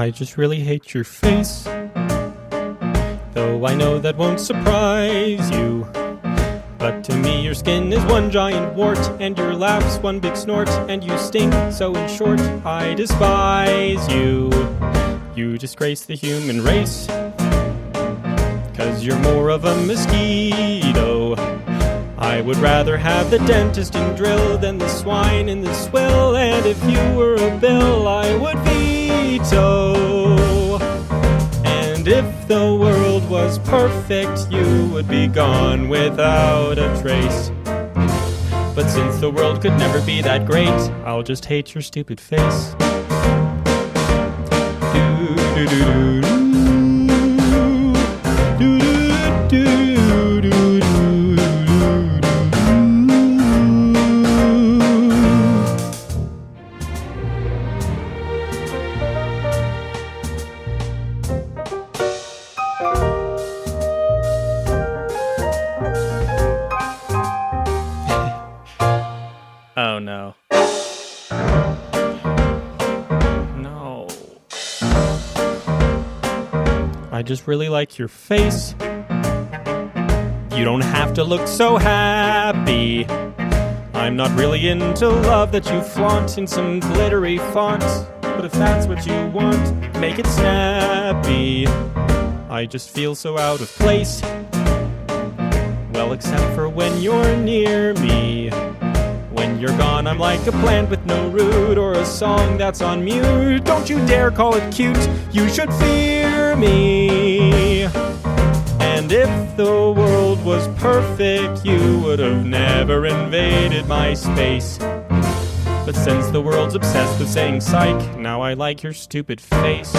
I just really hate your face. Though I know that won't surprise you. But to me, your skin is one giant wart, and your laugh's one big snort, and you stink. So, in short, I despise you. You disgrace the human race. Cause you're more of a mosquito. I would rather have the dentist in drill than the swine in the swill. And if you were a bill, I would veto. And if the world was perfect, you would be gone without a trace. But since the world could never be that great, I'll just hate your stupid face. Oh really like your face. You don't have to look so happy. I'm not really into love that you flaunt in some glittery font. But if that's what you want, make it snappy. I just feel so out of place. Well, except for when you're near me. You're gone, I'm like a plant with no root or a song that's on mute. Don't you dare call it cute, you should fear me. And if the world was perfect, you would have never invaded my space. But since the world's obsessed with saying psych, now I like your stupid face.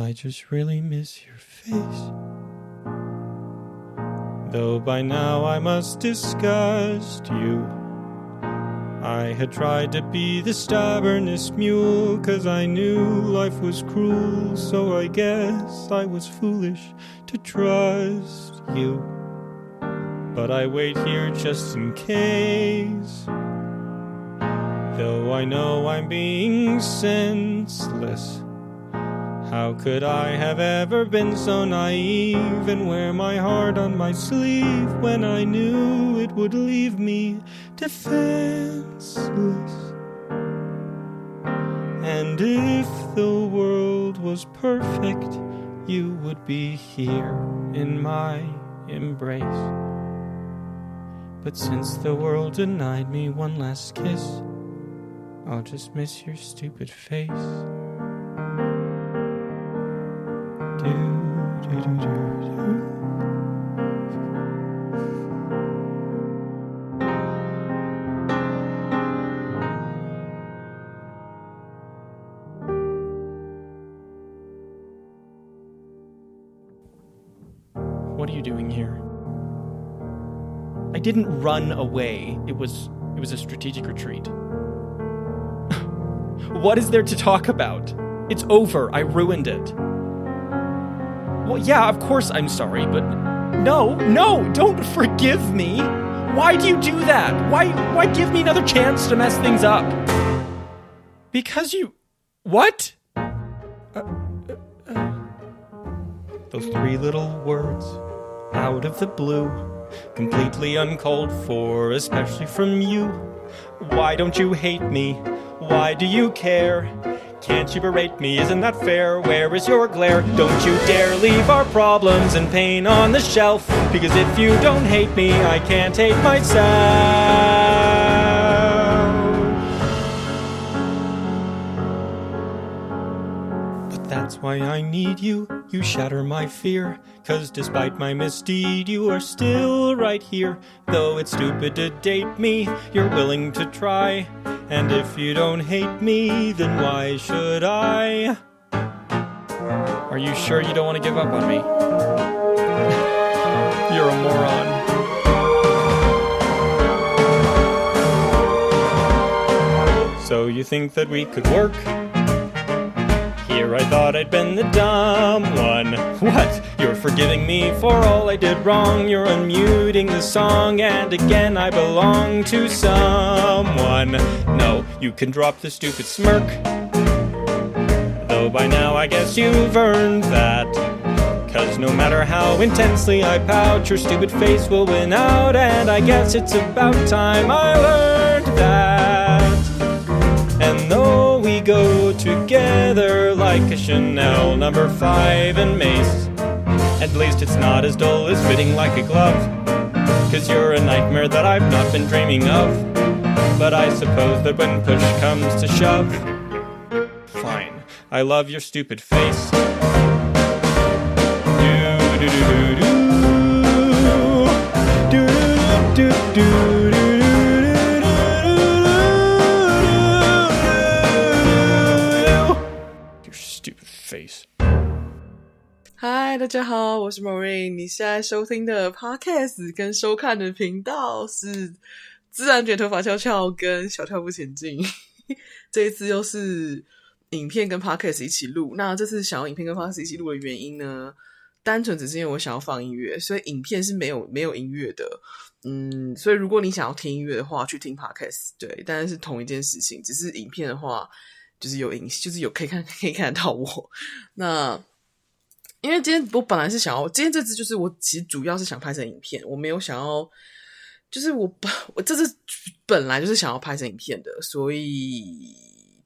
I just really miss your face. Though by now I must disgust you. I had tried to be the stubbornest mule, cause I knew life was cruel, so I guess I was foolish to trust you. But I wait here just in case. Though I know I'm being senseless. How could I have ever been so naive and wear my heart on my sleeve when I knew it would leave me defenseless? And if the world was perfect, you would be here in my embrace. But since the world denied me one last kiss, I'll just miss your stupid face. What are you doing here? I didn't run away. It was it was a strategic retreat. what is there to talk about? It's over. I ruined it. Well, yeah, of course I'm sorry, but no, no, don't forgive me. Why do you do that? Why why give me another chance to mess things up? Because you what? Those three little words out of the blue, completely uncalled for, especially from you. Why don't you hate me? Why do you care? Can't you berate me? Isn't that fair? Where is your glare? Don't you dare leave our problems and pain on the shelf. Because if you don't hate me, I can't hate myself. But that's why I need you, you shatter my fear. Cause despite my misdeed, you are still right here. Though it's stupid to date me, you're willing to try. And if you don't hate me, then why should I? Are you sure you don't want to give up on me? you're a moron. So you think that we could work? I thought I'd been the dumb one. What? You're forgiving me for all I did wrong. You're unmuting the song, and again I belong to someone. No, you can drop the stupid smirk. Though by now I guess you've earned that. Cause no matter how intensely I pout, your stupid face will win out, and I guess it's about time I learned that. Go together like a Chanel number five and mace, at least it's not as dull as fitting like a glove. Cause you're a nightmare that I've not been dreaming of. But I suppose that when push comes to shove, fine, I love your stupid face. Do do do do do do do do do. face。嗨，大家好，我是 Maureen。你现在收听的 Podcast 跟收看的频道是自然卷头发翘翘跟小跳步前进。这一次又是影片跟 Podcast 一起录。那这次想要影片跟 Podcast 一起录的原因呢，单纯只是因为我想要放音乐，所以影片是没有没有音乐的。嗯，所以如果你想要听音乐的话，去听 Podcast。对，但是同一件事情，只是影片的话。就是有影，就是有可以看，可以看得到我。那因为今天我本来是想要，今天这支就是我其实主要是想拍成影片，我没有想要，就是我本我这支本来就是想要拍成影片的，所以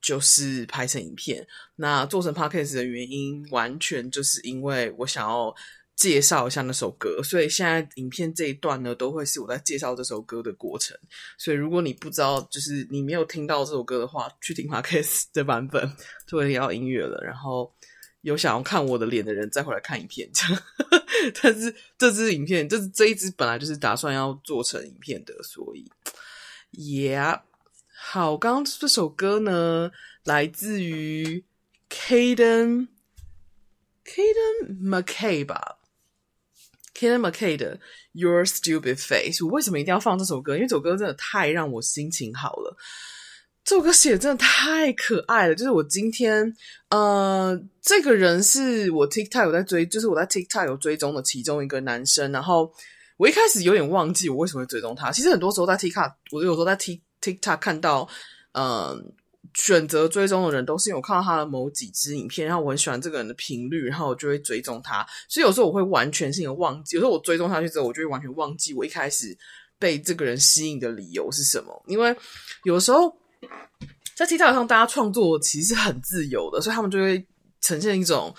就是拍成影片。那做成 podcast 的原因，完全就是因为我想要。介绍一下那首歌，所以现在影片这一段呢，都会是我在介绍这首歌的过程。所以如果你不知道，就是你没有听到这首歌的话，去听 Podcast 的版本就会要音乐了。然后有想要看我的脸的人，再回来看影片。这样，但是这支影片，这这一支本来就是打算要做成影片的，所以，Yeah，好，刚刚这首歌呢，来自于 Caden Caden McKay 吧。Caden McKay 的 Your Stupid Face，我为什么一定要放这首歌？因为这首歌真的太让我心情好了。这首歌写真的太可爱了。就是我今天，呃，这个人是我 TikTok 有在追，就是我在 TikTok 有追踪的其中一个男生。然后我一开始有点忘记我为什么会追踪他。其实很多时候在 TikTok，我有时候在 Tik TikTok 看到，嗯、选择追踪的人都是因为我看到他的某几支影片，然后我很喜欢这个人的频率，然后我就会追踪他。所以有时候我会完全性的忘记，有时候我追踪下去之后，我就会完全忘记我一开始被这个人吸引的理由是什么。因为有时候在 TikTok 上，大家创作其实很自由的，所以他们就会呈现一种，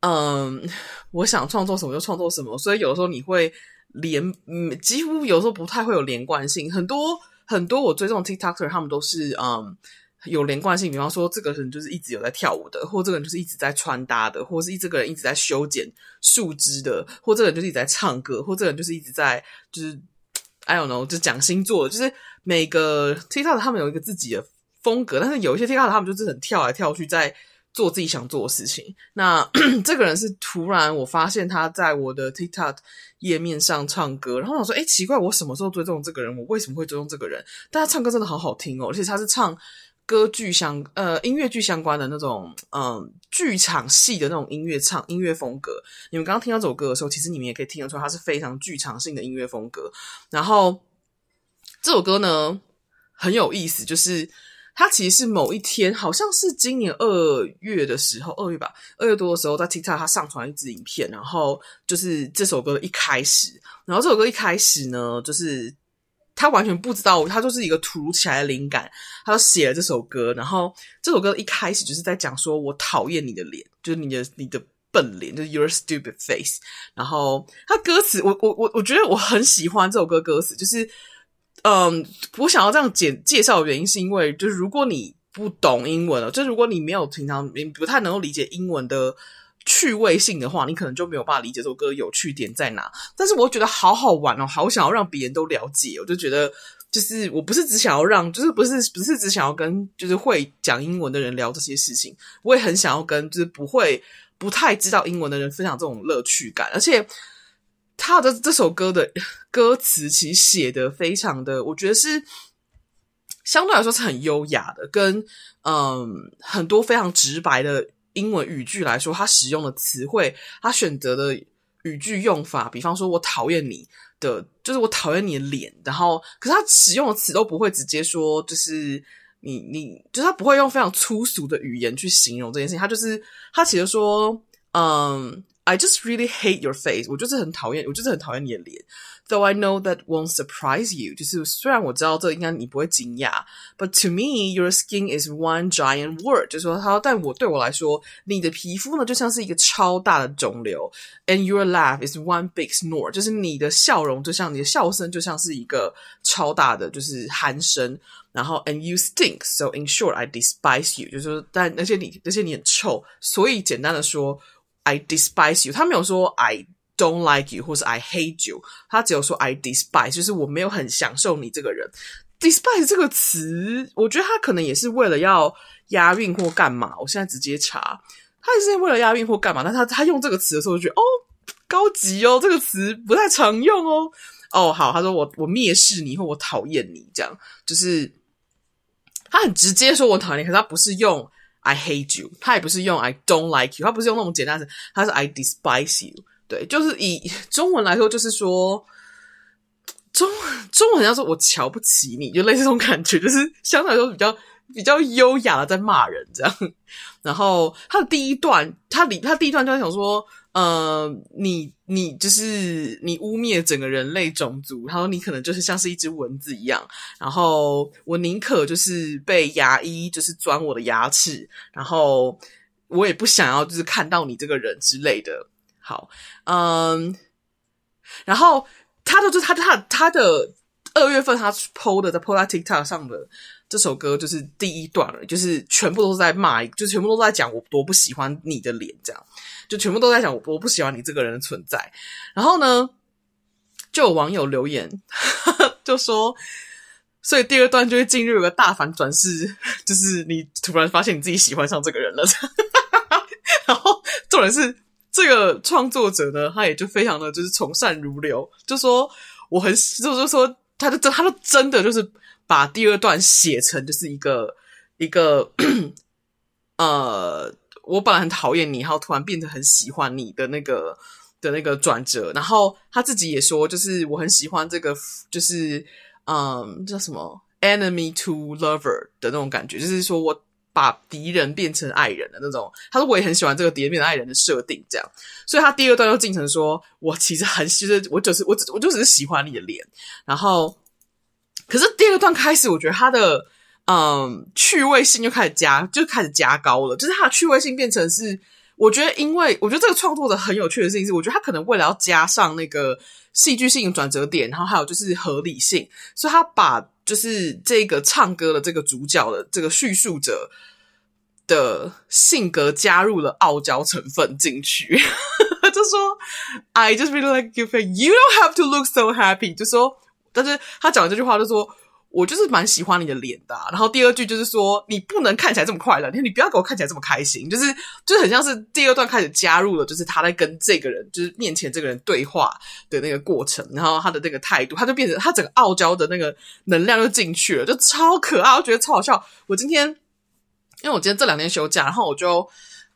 嗯，我想创作什么就创作什么。所以有的时候你会连，嗯，几乎有时候不太会有连贯性。很多很多我追踪 TikToker 他们都是，嗯。有连贯性，比方说这个人就是一直有在跳舞的，或这个人就是一直在穿搭的，或是这个人一直在修剪树枝的，或这个人就是一直在唱歌，或这个人就是一直在就是 I don't know 就讲星座，就是每个 TikTok 他们有一个自己的风格，但是有一些 TikTok 他们就是很跳来跳去在做自己想做的事情。那 这个人是突然我发现他在我的 TikTok 页面上唱歌，然后我说，哎，奇怪，我什么时候追踪这个人？我为什么会追踪这个人？但他唱歌真的好好听哦，而且他是唱。歌剧相呃音乐剧相关的那种嗯剧场戏的那种音乐唱音乐风格，你们刚刚听到这首歌的时候，其实你们也可以听得出来，它是非常剧场性的音乐风格。然后这首歌呢很有意思，就是他其实是某一天，好像是今年二月的时候，二月吧，二月多的时候，在 TikTok 它上传一支影片，然后就是这首歌的一开始，然后这首歌一开始呢，就是。他完全不知道，他就是一个突如其来的灵感，他就写了这首歌。然后这首歌一开始就是在讲说，我讨厌你的脸，就是你的你的笨脸，就是 your stupid face。然后他歌词，我我我我觉得我很喜欢这首歌歌词，就是嗯，我想要这样简介绍的原因是因为，就是如果你不懂英文了，就如果你没有平常你不太能够理解英文的。趣味性的话，你可能就没有办法理解这首歌有趣点在哪。但是我觉得好好玩哦，好想要让别人都了解。我就觉得，就是我不是只想要让，就是不是不是只想要跟就是会讲英文的人聊这些事情，我也很想要跟就是不会不太知道英文的人分享这种乐趣感。而且他的这首歌的 歌词其实写的非常的，我觉得是相对来说是很优雅的，跟嗯很多非常直白的。英文语句来说，他使用的词汇，他选择的语句用法，比方说“我讨厌你”的，就是“我讨厌你的脸”，然后，可是他使用的词都不会直接说，就是你你，就是他不会用非常粗俗的语言去形容这件事情，他就是他其实说，嗯 ，I just really hate your face，我就是很讨厌，我就是很讨厌你的脸。Though I know that won't surprise you，就是虽然我知道这应该你不会惊讶，but to me your skin is one giant word，就是说他，但我对我来说，你的皮肤呢就像是一个超大的肿瘤，and your laugh is one big snore，就是你的笑容就像你的笑声就像是一个超大的就是鼾声，然后 and you stink，so in short I despise you，就是说但而且你而且你很臭，所以简单的说 I despise you，他没有说 I。Don't like you，或是 I hate you，他只有说 I despise，就是我没有很享受你这个人。despise 这个词，我觉得他可能也是为了要押韵或干嘛。我现在直接查，他也是为了押韵或干嘛。但他他用这个词的时候，就觉得哦，高级哦，这个词不太常用哦。哦，好，他说我我蔑视你，或我讨厌你，这样就是他很直接说我讨厌你，可是他不是用 I hate you，他也不是用 I don't like you，他不是用那种简单词，他是 I despise you。对，就是以中文来说，就是说中中文要说“我瞧不起你”，就类似这种感觉，就是相对来说比较比较优雅的在骂人这样。然后他的第一段，他里他第一段就在想说：“呃，你你就是你污蔑整个人类种族，然后你可能就是像是一只蚊子一样。然后我宁可就是被牙医就是钻我的牙齿，然后我也不想要就是看到你这个人之类的。”好，嗯，然后他的就他他他的二月份他 PO 的在 PO 在 TikTok 上的这首歌就是第一段了，就是全部都是在骂，就全部都在讲我多不喜欢你的脸，这样就全部都在讲我我不喜欢你这个人的存在。然后呢，就有网友留言 就说，所以第二段就会进入一个大反转，是就是你突然发现你自己喜欢上这个人了，然后重点是。这个创作者呢，他也就非常的就是从善如流，就说我很就就说他就真他就真的就是把第二段写成就是一个一个 呃，我本来很讨厌你，然后突然变得很喜欢你的那个的那个转折，然后他自己也说，就是我很喜欢这个就是嗯叫什么？Enemy to lover 的那种感觉，就是说我。把敌人变成爱人的那种，他说我也很喜欢这个敌人变成爱人的设定，这样，所以他第二段又进成说，我其实很其实我就是我我就只是喜欢你的脸，然后，可是第二段开始，我觉得他的嗯趣味性就开始加就开始加高了，就是他的趣味性变成是，我觉得因为我觉得这个创作者很有趣的事情是，我觉得他可能为了要加上那个戏剧性转折点，然后还有就是合理性，所以他把。就是这个唱歌的这个主角的这个叙述者的性格加入了傲娇成分进去，就说 I just really like you, you don't have to look so happy. 就说，但是他讲完这句话就说。我就是蛮喜欢你的脸的，然后第二句就是说你不能看起来这么快乐，你你不要给我看起来这么开心，就是就很像是第二段开始加入了，就是他在跟这个人就是面前这个人对话的那个过程，然后他的那个态度，他就变成他整个傲娇的那个能量就进去了，就超可爱，我觉得超好笑。我今天因为我今天这两天休假，然后我就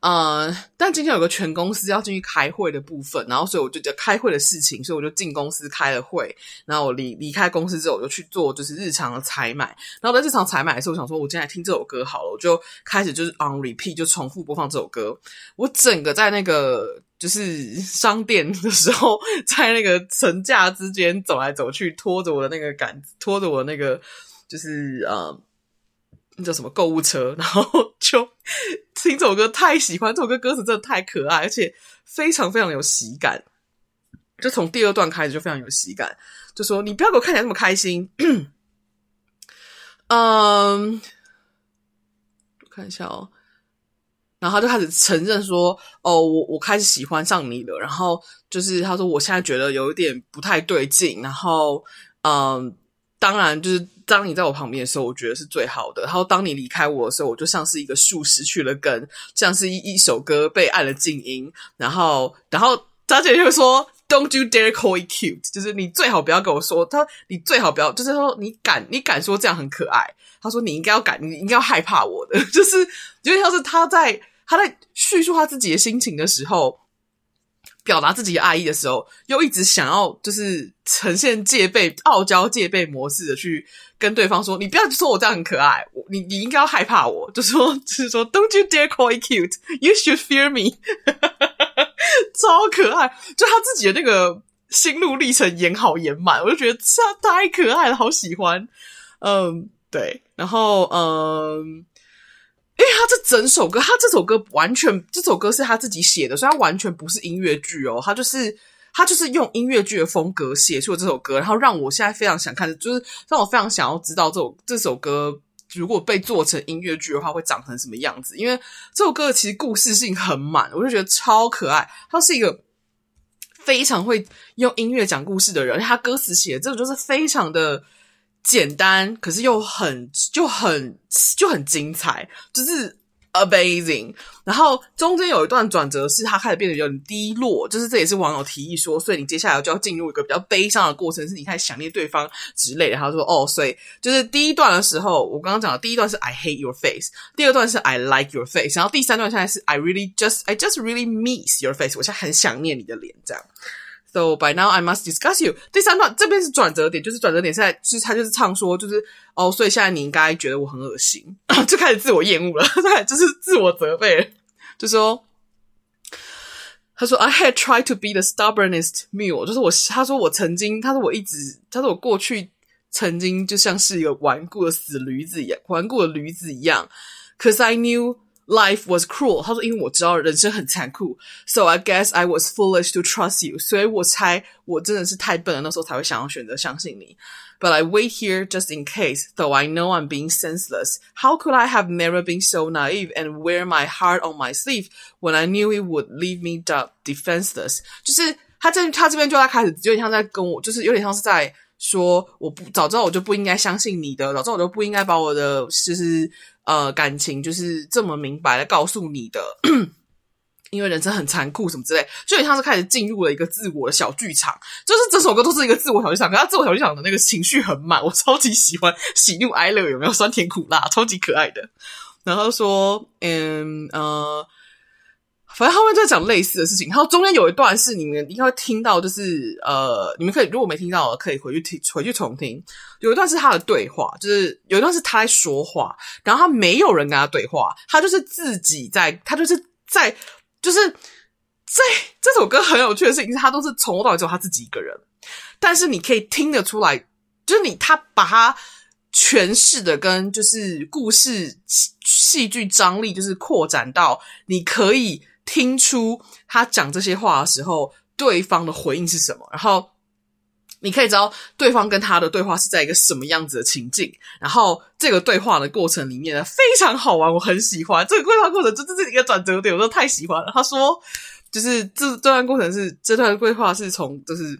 呃，但今天有个全公司要进去开会的部分，然后所以我就就开会的事情，所以我就进公司开了会。然后我离离开公司之后，我就去做就是日常的采买。然后在日常采买的时候，我想说，我今天来听这首歌好了，我就开始就是 on repeat 就重复播放这首歌。我整个在那个就是商店的时候，在那个层架之间走来走去，拖着我的那个杆，拖着我的那个就是呃。那叫什么购物车？然后 就听这首歌，太喜欢这首歌，歌词真的太可爱，而且非常非常有喜感。就从第二段开始就非常有喜感，就说你不要给我看起来那么开心。嗯，我看一下哦。然后他就开始承认说：“哦，我我开始喜欢上你了。”然后就是他说：“我现在觉得有一点不太对劲。”然后嗯。当然，就是当你在我旁边的时候，我觉得是最好的。然后当你离开我的时候，我就像是一个树失去了根，像是一一首歌被按了静音。然后，然后张姐就说：“Don't you dare call it cute。”就是你最好不要跟我说他，你最好不要，就是说你敢，你敢说这样很可爱。他说你应该要敢，你应该要害怕我的，就是因为像是他在他在叙述他自己的心情的时候。表达自己的爱意的时候，又一直想要就是呈现戒备、傲娇戒备模式的去跟对方说：“你不要说我这样很可爱，我你你应该要害怕我。”就说 就是说，“Don't you dare call it cute, you should fear me。”超可爱，就他自己的那个心路历程演好演满，我就觉得这太可爱了，好喜欢。嗯，对，然后嗯。因为他这整首歌，他这首歌完全，这首歌是他自己写的，所以他完全不是音乐剧哦，他就是他就是用音乐剧的风格写出了这首歌，然后让我现在非常想看，就是让我非常想要知道这首这首歌如果被做成音乐剧的话会长成什么样子，因为这首歌其实故事性很满，我就觉得超可爱，他是一个非常会用音乐讲故事的人，他歌词写的这个就是非常的。简单，可是又很就很就很精彩，就是 amazing。然后中间有一段转折，是他开始变得有点低落，就是这也是网友提议说，所以你接下来就要进入一个比较悲伤的过程，是你开始想念对方之类的。他说：“哦，所以就是第一段的时候，我刚刚讲的第一段是 I hate your face，第二段是 I like your face，然后第三段现在是 I really just I just really miss your face，我现在很想念你的脸，这样。” So by now I must discuss you。第三段这边是转折点，就是转折点是在，是他就是唱说，就是哦，所以现在你应该觉得我很恶心，就开始自我厌恶了，对，就是自我责备，就说，他说 I had tried to be the stubbornest mule，就是我，他说我曾经，他说我一直，他说我过去曾经就像是一个顽固的死驴子一样，顽固的驴子一样，cause I knew。Life was cruel。他说：“因为我知道人生很残酷，so I guess I was foolish to trust you。所以我猜我真的是太笨了，那时候才会想要选择相信你。But I wait here just in case, though I know I'm being senseless. How could I have never been so naive and wear my heart on my sleeve when I knew it would leave me defenseless？就是他这他这边就在开始有点像在跟我，就是有点像是在说，我不早知道我就不应该相信你的，早知道我就不应该把我的就是。” 呃，感情就是这么明白的告诉你的，因为人生很残酷，什么之类，所以他是开始进入了一个自我的小剧场，就是整首歌都是一个自我小剧场，可是他自我小剧场的那个情绪很满，我超级喜欢，喜怒哀乐有没有酸甜苦辣，超级可爱的。然后说，嗯呃。反正后面在讲类似的事情，然后中间有一段是你们应该会听到，就是呃，你们可以如果没听到，可以回去听，回去重听。有一段是他的对话，就是有一段是他在说话，然后他没有人跟他对话，他就是自己在，他就是在，就是在这首歌很有趣的事情是，他都是从头到尾只有他自己一个人，但是你可以听得出来，就是你他把他诠释的跟就是故事戏剧张力就是扩展到你可以。听出他讲这些话的时候，对方的回应是什么？然后你可以知道对方跟他的对话是在一个什么样子的情境。然后这个对话的过程里面呢，非常好玩，我很喜欢这个对话过程，就这是一个转折点，我都太喜欢了。他说，就是这这段过程是这段对话是从就是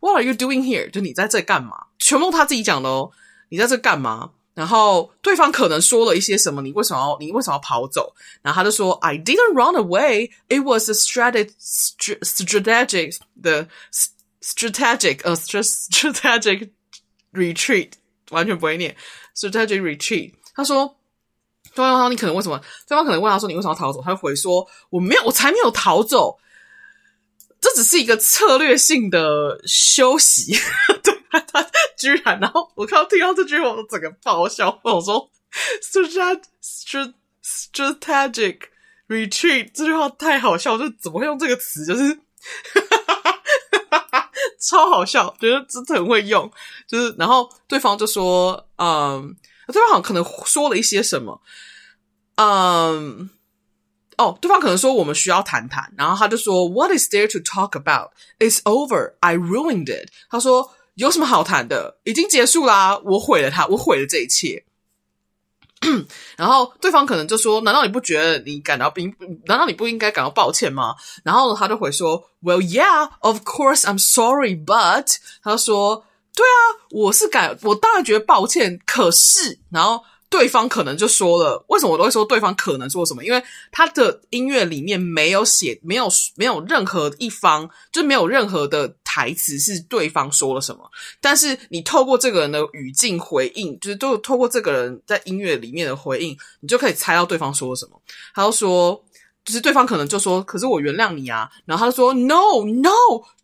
What are you doing here？就你在这干嘛？全部他自己讲的哦，你在这干嘛？然后对方可能说了一些什么，你为什么要你为什么要跑走？然后他就说：“I didn't run away. It was a strategic, strategic 的 strategic, a strategic retreat。”完全不会念 strategic retreat。他说：“对方说你可能为什么？对方可能问他说你为什么要逃走？他就回说我没有，我才没有逃走，这只是一个策略性的休息。对，他居然，然后我看到听到这句话，我整个爆笑。我说 strategic strategic retreat 这句话太好笑，就怎么会用这个词？就是。超好笑，觉得真的很会用，就是然后对方就说，嗯，对方好像可能说了一些什么，嗯，哦，对方可能说我们需要谈谈，然后他就说，What is there to talk about? It's over. I ruined it. 他说有什么好谈的？已经结束啦，我毁了他，我毁了这一切。然后对方可能就说：“难道你不觉得你感到并难道你不应该感到抱歉吗？”然后他就会说：“Well, yeah, of course, I'm sorry, but…… 他说：‘对啊，我是感，我当然觉得抱歉。’可是，然后。”对方可能就说了，为什么我都会说对方可能说什么？因为他的音乐里面没有写，没有没有任何一方，就没有任何的台词是对方说了什么。但是你透过这个人的语境回应，就是都透过这个人在音乐里面的回应，你就可以猜到对方说了什么。他就说，就是对方可能就说：“可是我原谅你啊。”然后他就说：“No, no。”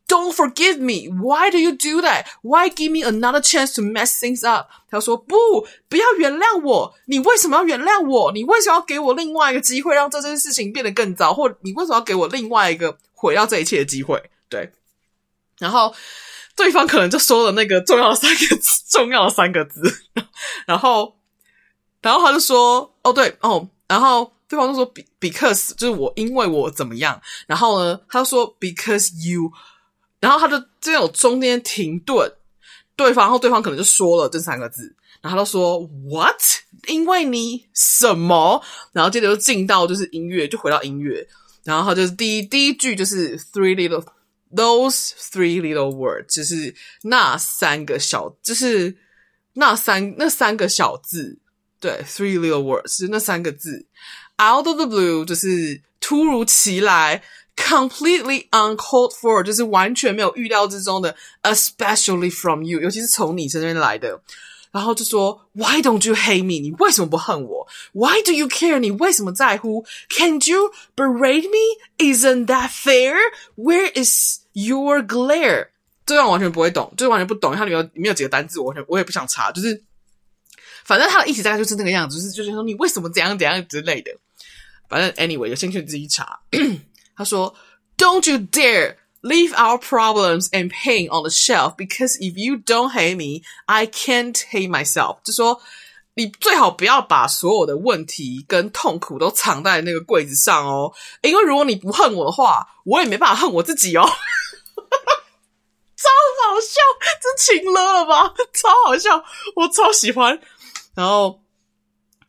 Don't forgive me. Why do you do that? Why give me another chance to mess things up? 他说不，不要原谅我。你为什么要原谅我？你为什么要给我另外一个机会，让这件事情变得更糟？或你为什么要给我另外一个毁掉这一切的机会？对。然后对方可能就说了那个重要的三个字，重要的三个字。然后，然后他就说，哦对，哦，然后对方就说，because 就是我，因为我怎么样？然后呢，他就说，because you。然后他就这有中间停顿，对方，然后对方可能就说了这三个字，然后他说 “What？” 因为你什么？然后接着就进到就是音乐，就回到音乐，然后他就是第一第一句就是 “three little those three little words”，就是那三个小，就是那三那三个小字，对，“three little words” 是那三个字，“out of the blue” 就是突如其来。Completely uncalled for，就是完全没有预料之中的，especially from you，尤其是从你身边来的。然后就说，Why don't you hate me？你为什么不恨我？Why do you care？你为什么在乎？Can't you berate me？Isn't that fair？Where is your glare？这段完全不会懂，就是完全不懂。它里面有里面有几个单字，我全我也不想查。就是反正他的意思大概就是那个样子，就是就是说你为什么怎样怎样之类的。反正 anyway，有兴趣自己查。他说：“Don't you dare leave our problems and pain on the shelf, because if you don't hate me, I can't hate myself。”就说你最好不要把所有的问题跟痛苦都藏在那个柜子上哦，因为如果你不恨我的话，我也没办法恨我自己哦。超好笑，这情乐了吧？超好笑，我超喜欢。然后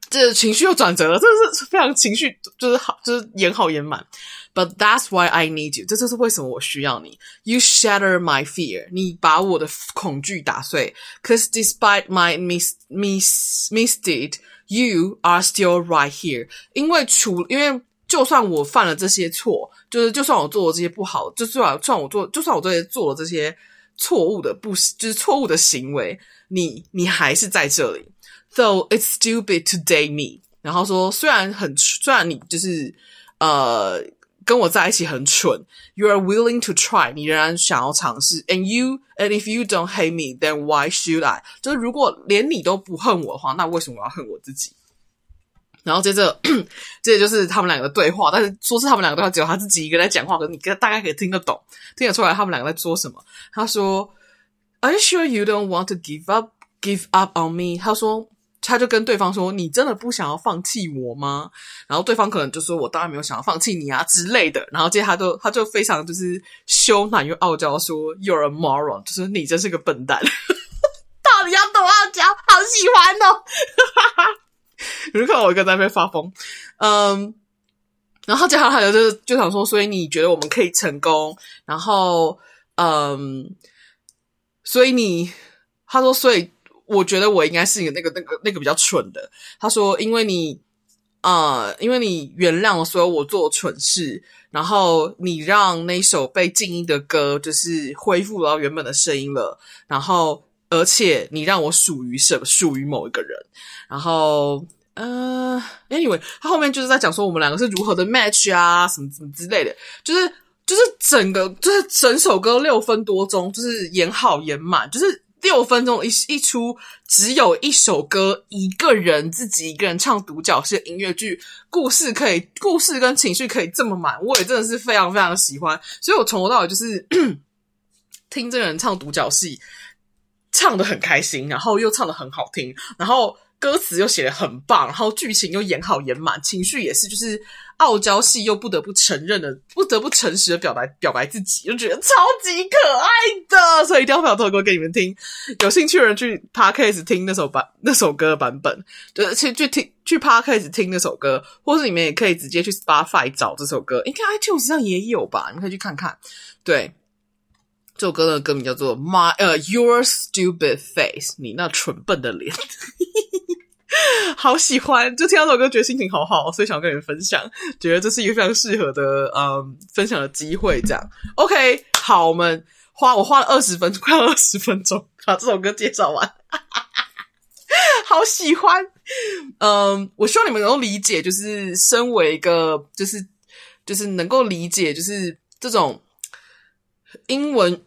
这情绪又转折了，真的是非常情绪，就是好，就是演好演满。But that's why I need you。这就是为什么我需要你。You shatter my fear。你把我的恐惧打碎。Cause despite my mis mis misdeed, you are still right here。因为除因为就算我犯了这些错，就是就算我做了这些不好，就算算我做，就算我这些做了这些错误的不就是错误的行为，你你还是在这里。Though it's stupid to date me。然后说虽然很虽然你就是呃。跟我在一起很蠢，You are willing to try，你仍然想要尝试，and you and if you don't hate me, then why should I？就是如果连你都不恨我的话，那为什么我要恨我自己？然后接着，这就是他们两个的对话，但是说是他们两个对话，只有他自己一个人在讲话，可是你大概可以听得懂，听得出来他们两个在说什么。他说，Are you sure you don't want to give up, give up on me？他说。他就跟对方说：“你真的不想要放弃我吗？”然后对方可能就说：“我当然没有想要放弃你啊之类的。”然后接着他就他就非常就是羞赧又傲娇说：“You're a moron，就是你真是个笨蛋。”到底要多傲娇？好喜欢哦！你就看到我一个在那边发疯，嗯，然后接下来他就就想说：“所以你觉得我们可以成功？”然后，嗯，所以你他说：“所以。”我觉得我应该是一个那个那个那个比较蠢的。他说：“因为你，呃，因为你原谅了所有我做蠢事，然后你让那首被静音的歌就是恢复到原本的声音了，然后而且你让我属于什属于某一个人，然后呃，anyway，他后面就是在讲说我们两个是如何的 match 啊，什么什么之类的，就是就是整个就是整首歌六分多钟，就是演好演满，就是六分钟一一出，只有一首歌，一个人自己一个人唱独角戏的音乐剧，故事可以，故事跟情绪可以这么满，我也真的是非常非常喜欢，所以我从头到尾就是 听这个人唱独角戏，唱得很开心，然后又唱得很好听，然后。歌词又写得很棒，然后剧情又演好演满，情绪也是就是傲娇系又不得不承认的，不得不诚实的表白表白自己，就觉得超级可爱的，所以一定要把这首歌给你们听。有兴趣的人去 Podcast 听那首版那首歌的版本，对，去去听去 Podcast 听那首歌，或是你们也可以直接去 Spotify 找这首歌，应该 iTunes 上也有吧？你们可以去看看。对，这首歌的歌名叫做 My 呃、uh, Your Stupid Face，你那蠢笨的脸。好喜欢，就听到这首歌，觉得心情好好，所以想跟你们分享，觉得这是一个非常适合的嗯分享的机会。这样，OK，好，我们花我花了二十分钟，快二十分钟把这首歌介绍完，好喜欢。嗯，我希望你们能够理解，就是身为一个，就是就是能够理解，就是这种英文。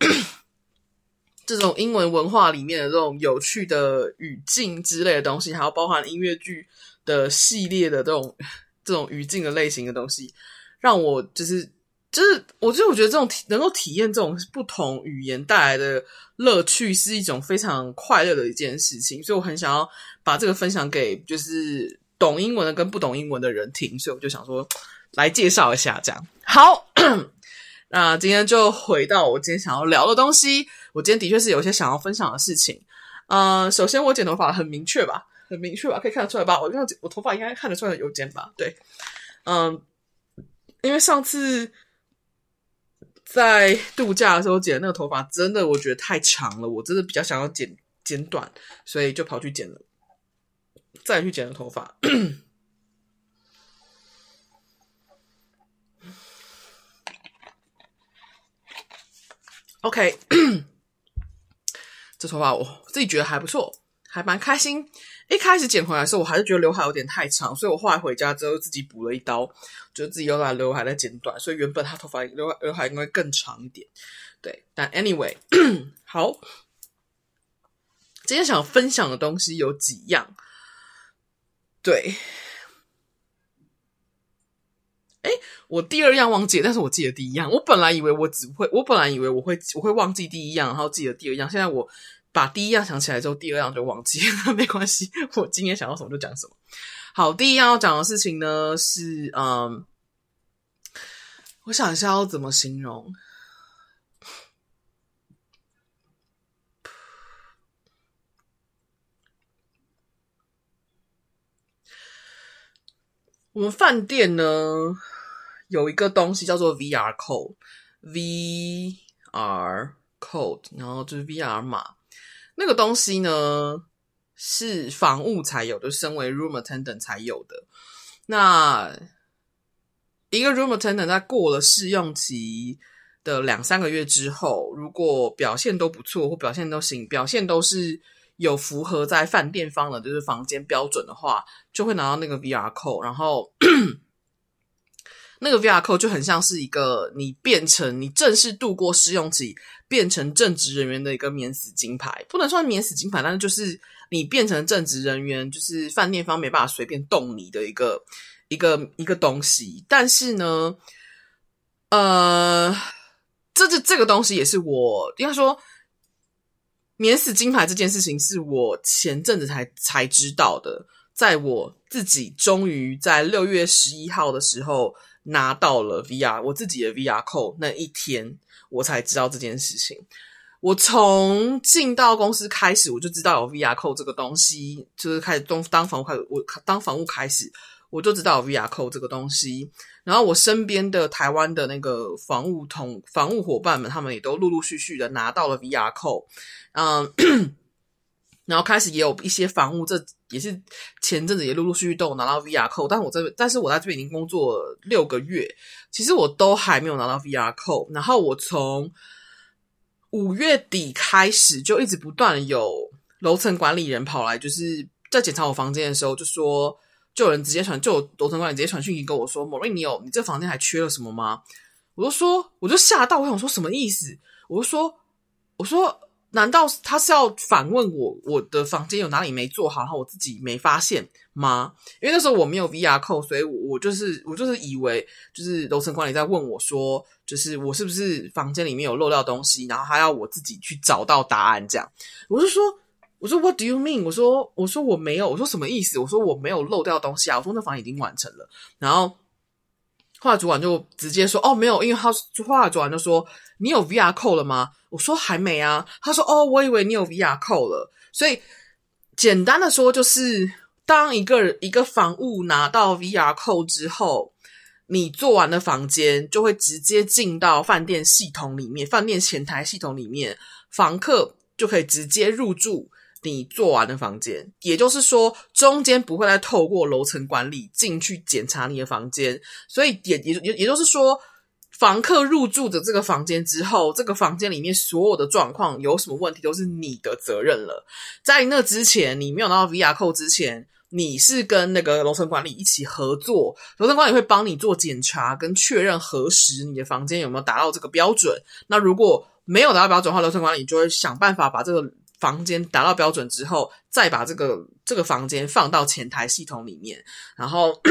这种英文文化里面的这种有趣的语境之类的东西，还有包含音乐剧的系列的这种 这种语境的类型的东西，让我就是就是，我就我觉得这种能够体验这种不同语言带来的乐趣，是一种非常快乐的一件事情。所以我很想要把这个分享给就是懂英文的跟不懂英文的人听，所以我就想说来介绍一下这样。好，那今天就回到我今天想要聊的东西。我今天的确是有一些想要分享的事情，呃，首先我剪头发很明确吧，很明确吧，可以看得出来吧？我这样剪，我头发应该看得出来有剪吧？对，嗯，因为上次在度假的时候剪那个头发，真的我觉得太长了，我真的比较想要剪剪短，所以就跑去剪了，再去剪了头发。OK。这头发我自己觉得还不错，还蛮开心。一开始剪回来的时候，我还是觉得刘海有点太长，所以我后来回家之后自己补了一刀，就自己又把刘海再剪短。所以原本他头发刘海刘海应该更长一点，对。但 anyway，好，今天想分享的东西有几样，对。哎，我第二样忘记了，但是我记得第一样。我本来以为我只会，我本来以为我会，我会忘记第一样，然后记得第二样。现在我把第一样想起来之后，第二样就忘记了，没关系。我今天想到什么就讲什么。好，第一样要讲的事情呢是，嗯，我想一下要怎么形容。我们饭店呢有一个东西叫做 VR code，VR code，然后就是 VR 码。那个东西呢是房务才有的，身为 room attendant 才有的。那一个 room attendant 在过了试用期的两三个月之后，如果表现都不错或表现都行，表现都是。有符合在饭店方的，就是房间标准的话，就会拿到那个 VR code，然后那个 VR code 就很像是一个你变成你正式度过试用期，变成正职人员的一个免死金牌，不能算免死金牌，但是就是你变成正职人员，就是饭店方没办法随便动你的一个一个一个东西。但是呢，呃，这这这个东西也是我应该说。免死金牌这件事情是我前阵子才才知道的，在我自己终于在六月十一号的时候拿到了 VR 我自己的 VR code 那一天，我才知道这件事情。我从进到公司开始，我就知道有 VR code 这个东西，就是开始当当房务开，我当房务开始，我就知道 VR code 这个东西。然后我身边的台湾的那个房务同房务伙伴们，他们也都陆陆续续的拿到了 VR code。嗯，然后开始也有一些房务，这也是前阵子也陆陆续续都有拿到 VR code，但我这但是我在这边已经工作六个月，其实我都还没有拿到 VR code。然后我从五月底开始就一直不断有楼层管理人跑来，就是在检查我房间的时候就说就有人直接传，就楼层管理直接传讯息跟我说某瑞你有你这房间还缺了什么吗？”我就说，我就吓到，我想说什么意思？我就说，我说。难道他是要反问我，我的房间有哪里没做好，然后我自己没发现吗？因为那时候我没有 VR 扣所以我就是我就是以为就是楼层管理在问我说，就是我是不是房间里面有漏掉东西，然后他要我自己去找到答案这样。我就说，我说 What do you mean？我说我说我没有，我说什么意思？我说我没有漏掉东西啊，我说那房已经完成了。然后后来主管就直接说，哦没有，因为他后来主管就说，你有 VR 扣了吗？我说还没啊，他说哦，我以为你有 VR 扣了。所以简单的说，就是当一个一个房屋拿到 VR 扣之后，你做完的房间就会直接进到饭店系统里面，饭店前台系统里面，房客就可以直接入住你做完的房间。也就是说，中间不会再透过楼层管理进去检查你的房间，所以也也也也就是说。房客入住的这个房间之后，这个房间里面所有的状况有什么问题都是你的责任了。在那之前，你没有拿到 VR 扣之前，你是跟那个楼层管理一起合作，楼层管理会帮你做检查跟确认核实你的房间有没有达到这个标准。那如果没有达到标准的话，楼层管理就会想办法把这个房间达到标准之后，再把这个这个房间放到前台系统里面，然后。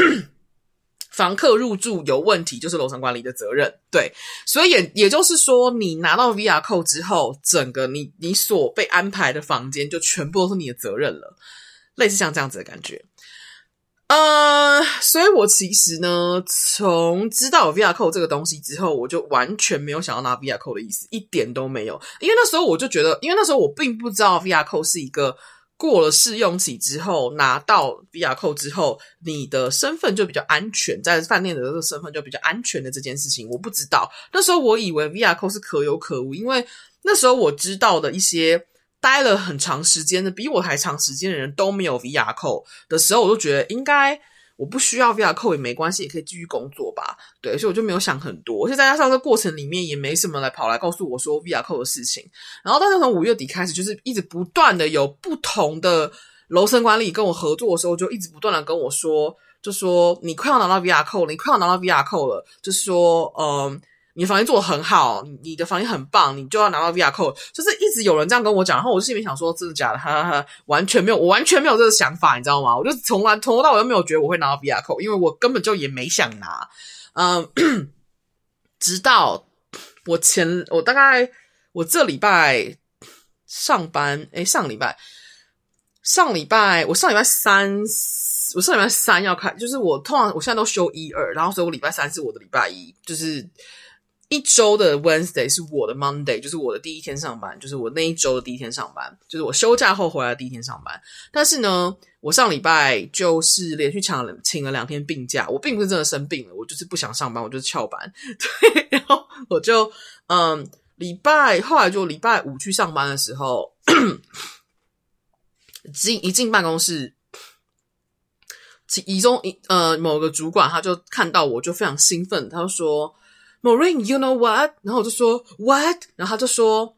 房客入住有问题，就是楼层管理的责任。对，所以也也就是说，你拿到 VR 扣之后，整个你你所被安排的房间就全部都是你的责任了，类似像这样子的感觉。呃，所以我其实呢，从知道有 VR code 这个东西之后，我就完全没有想要拿 VR code 的意思，一点都没有。因为那时候我就觉得，因为那时候我并不知道 VR code 是一个。过了试用期之后，拿到 VR code 之后，你的身份就比较安全，在饭店的这个身份就比较安全的这件事情，我不知道。那时候我以为 VR code 是可有可无，因为那时候我知道的一些待了很长时间的，比我还长时间的人都没有 VR code 的时候，我就觉得应该。我不需要 VR code 也没关系，也可以继续工作吧。对，所以我就没有想很多。而且再加上这过程里面也没什么来跑来告诉我说 VR code 的事情。然后，但是从五月底开始，就是一直不断的有不同的楼层管理跟我合作的时候，就一直不断的跟我说，就说你快要拿到 VR code 了，你快要拿到 VR code 了，就是说，嗯。你的房间做得很好，你的房间很棒，你就要拿到 VR code。就是一直有人这样跟我讲，然后我心里面想说，真的假的？哈哈哈，完全没有，我完全没有这个想法，你知道吗？我就从来从头到尾都没有觉得我会拿到 VR code，因为我根本就也没想拿。嗯，直到我前我大概我这礼拜上班，诶，上礼拜上礼拜我上礼拜三，我上礼拜三要开，就是我通常我现在都休一二，然后所以我礼拜三是我的礼拜一，就是。一周的 Wednesday 是我的 Monday，就是我的第一天上班，就是我那一周的第一天上班，就是我休假后回来的第一天上班。但是呢，我上礼拜就是连续抢了请了两天病假，我并不是真的生病了，我就是不想上班，我就是翘班。对，然后我就嗯，礼拜后来就礼拜五去上班的时候，进一进办公室，其中一呃某个主管他就看到我就非常兴奋，他就说。Maureen, you know what？然后我就说 What？然后他就说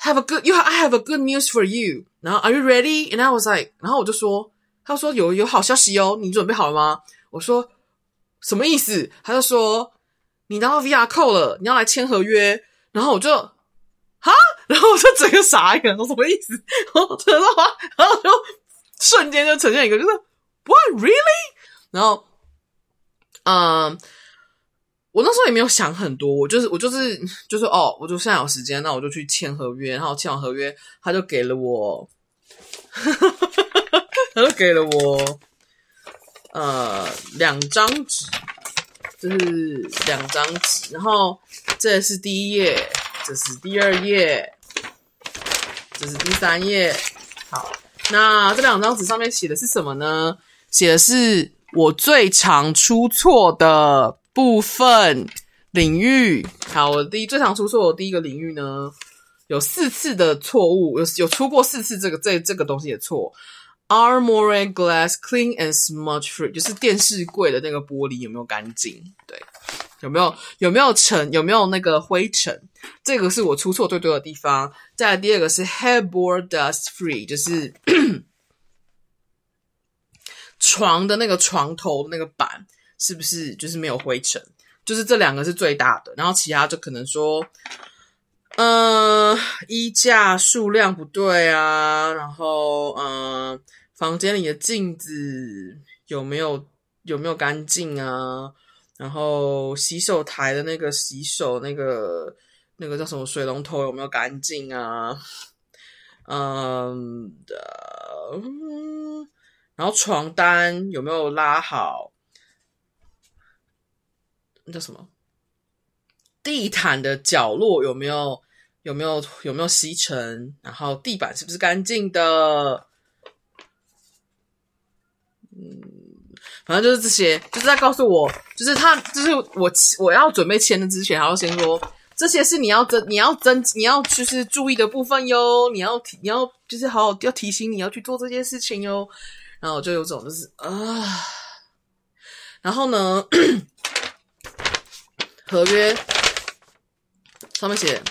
Have a good you. I have a good news for you. 然后 Are you ready? And I was like，然后我就说，他说有有好消息哦，你准备好了吗？我说什么意思？他就说你拿到 VR 扣了，你要来签合约。然后我就哈，然后我就整个傻眼，我什么意思？然后知道吗？然后就瞬间就呈现一个就是 What really？然后嗯。我那时候也没有想很多，我就是我就是就是哦，我就现在有时间，那我就去签合约，然后签完合约，他就给了我，他就给了我呃两张纸，就是两张纸，然后这是第一页，这是第二页，这是第三页。好，那这两张纸上面写的是什么呢？写的是我最常出错的。部分领域，好，我第一最常出错的第一个领域呢，有四次的错误，有有出过四次这个这这个东西的错。Armoire glass clean and smudge free，就是电视柜的那个玻璃有没有干净？对，有没有有没有尘？有没有那个灰尘？这个是我出错最多的地方。再来第二个是 headboard dust free，就是。床的那个床头那个板是不是就是没有灰尘？就是这两个是最大的，然后其他就可能说，呃，衣架数量不对啊，然后呃，房间里的镜子有没有有没有干净啊？然后洗手台的那个洗手那个那个叫什么水龙头有没有干净啊？嗯的，然后床单有没有拉好？那叫什么？地毯的角落有没有有没有有没有吸尘？然后地板是不是干净的？嗯，反正就是这些，就是在告诉我，就是他，就是我我要准备签的之前，还要先说这些是你要真，你要真，你要就是注意的部分哟。你要提，你要就是好好要提醒你要去做这件事情哟。然后我就有种就是啊，然后呢？合约上面写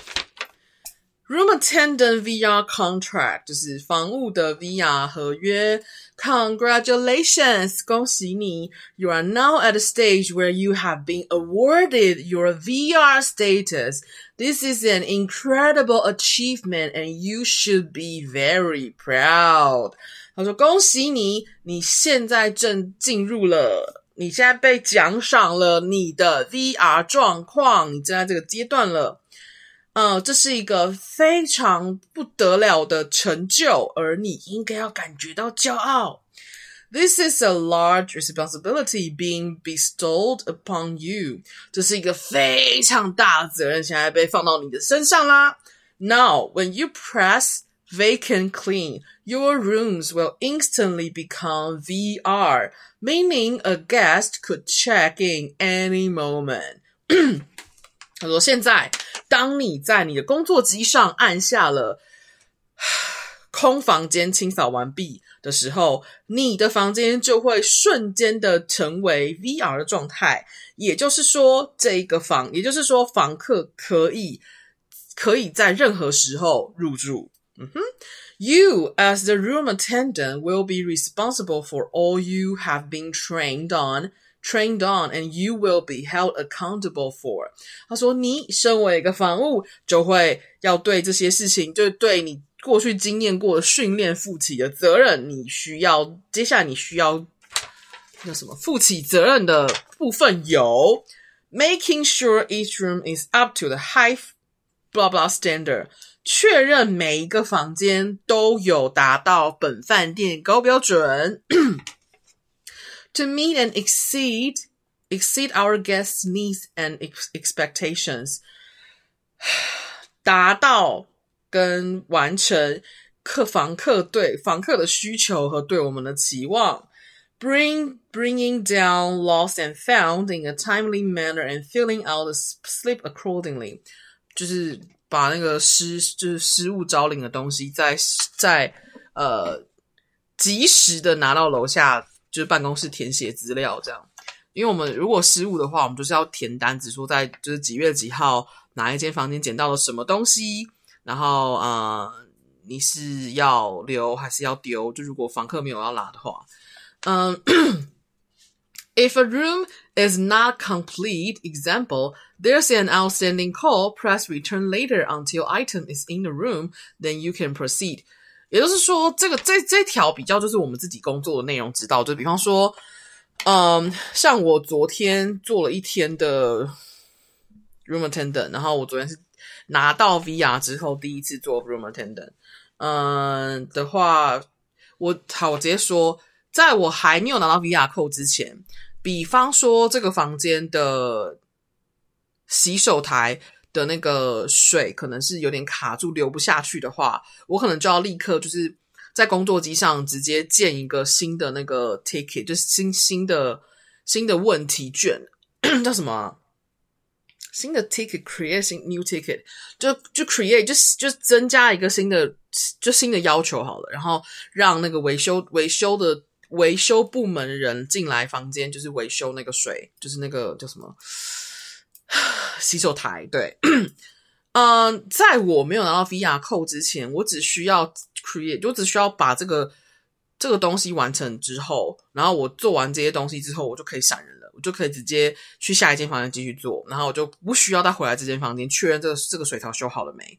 “Room Attendant VR Contract”，就是房务的 VR 合约。Congratulations，恭喜你！You are now at a stage where you have been awarded your VR status. This is an incredible achievement, and you should be very proud. 他说：“恭喜你，你现在正进入了。” 你现在被奖赏了你的 VR 状况，你正在这个阶段了。呃，这是一个非常不得了的成就，而你应该要感觉到骄傲。This is a large responsibility being bestowed upon you。这是一个非常大的责任，现在被放到你的身上啦。Now, when you press vacant clean, your rooms will instantly become VR. Meaning a guest could check in any moment。他说：“现在，当你在你的工作机上按下了 空房间清扫完毕的时候，你的房间就会瞬间的成为 VR 的状态。也就是说，这一个房，也就是说，房客可以可以在任何时候入住。嗯哼。” You, as the room attendant, will be responsible for all you have been trained on, trained on, and you will be held accountable for. 他说，你身为一个房务，就会要对这些事情，就对你过去经验过的训练负起的责任。你需要，接下来你需要那什么负起责任的部分有：making sure each room is up to the high blah blah standard。 确认每一个房间都有达到本饭店高标准。 To meet and exceed exceed our guests' needs and expectations，达到跟完成客房客对房客的需求和对我们的期望。Bring bringing down lost and found in a timely manner and filling out the slip accordingly，就是。 把那个失就是失物招领的东西在，在呃及时的拿到楼下就是办公室填写资料，这样。因为我们如果失误的话，我们就是要填单子，说在就是几月几号哪一间房间捡到了什么东西，然后呃你是要留还是要丢？就如果房客没有要拿的话，嗯。If a room is not complete, example, there's an outstanding call, press return later until item is in the room, then you can proceed. 也就是说，这个这这条比较就是我们自己工作的内容指导，就比方说，嗯，像我昨天做了一天的 room attendant，然后我昨天是拿到 VR 之后第一次做 room attendant，嗯的话，我好，我直接说。在我还没有拿到 VR code 之前，比方说这个房间的洗手台的那个水可能是有点卡住流不下去的话，我可能就要立刻就是在工作机上直接建一个新的那个 ticket，就是新新的新的问题卷，叫什么？新的 ticket create 新 new ticket，就就 create 就就增加一个新的就新的要求好了，然后让那个维修维修的。维修部门人进来房间，就是维修那个水，就是那个叫什么 洗手台。对，嗯，在我没有拿到 VR 扣之前，我只需要 create，我只需要把这个这个东西完成之后，然后我做完这些东西之后，我就可以闪人了，我就可以直接去下一间房间继续做，然后我就不需要再回来这间房间确认这个这个水槽修好了没。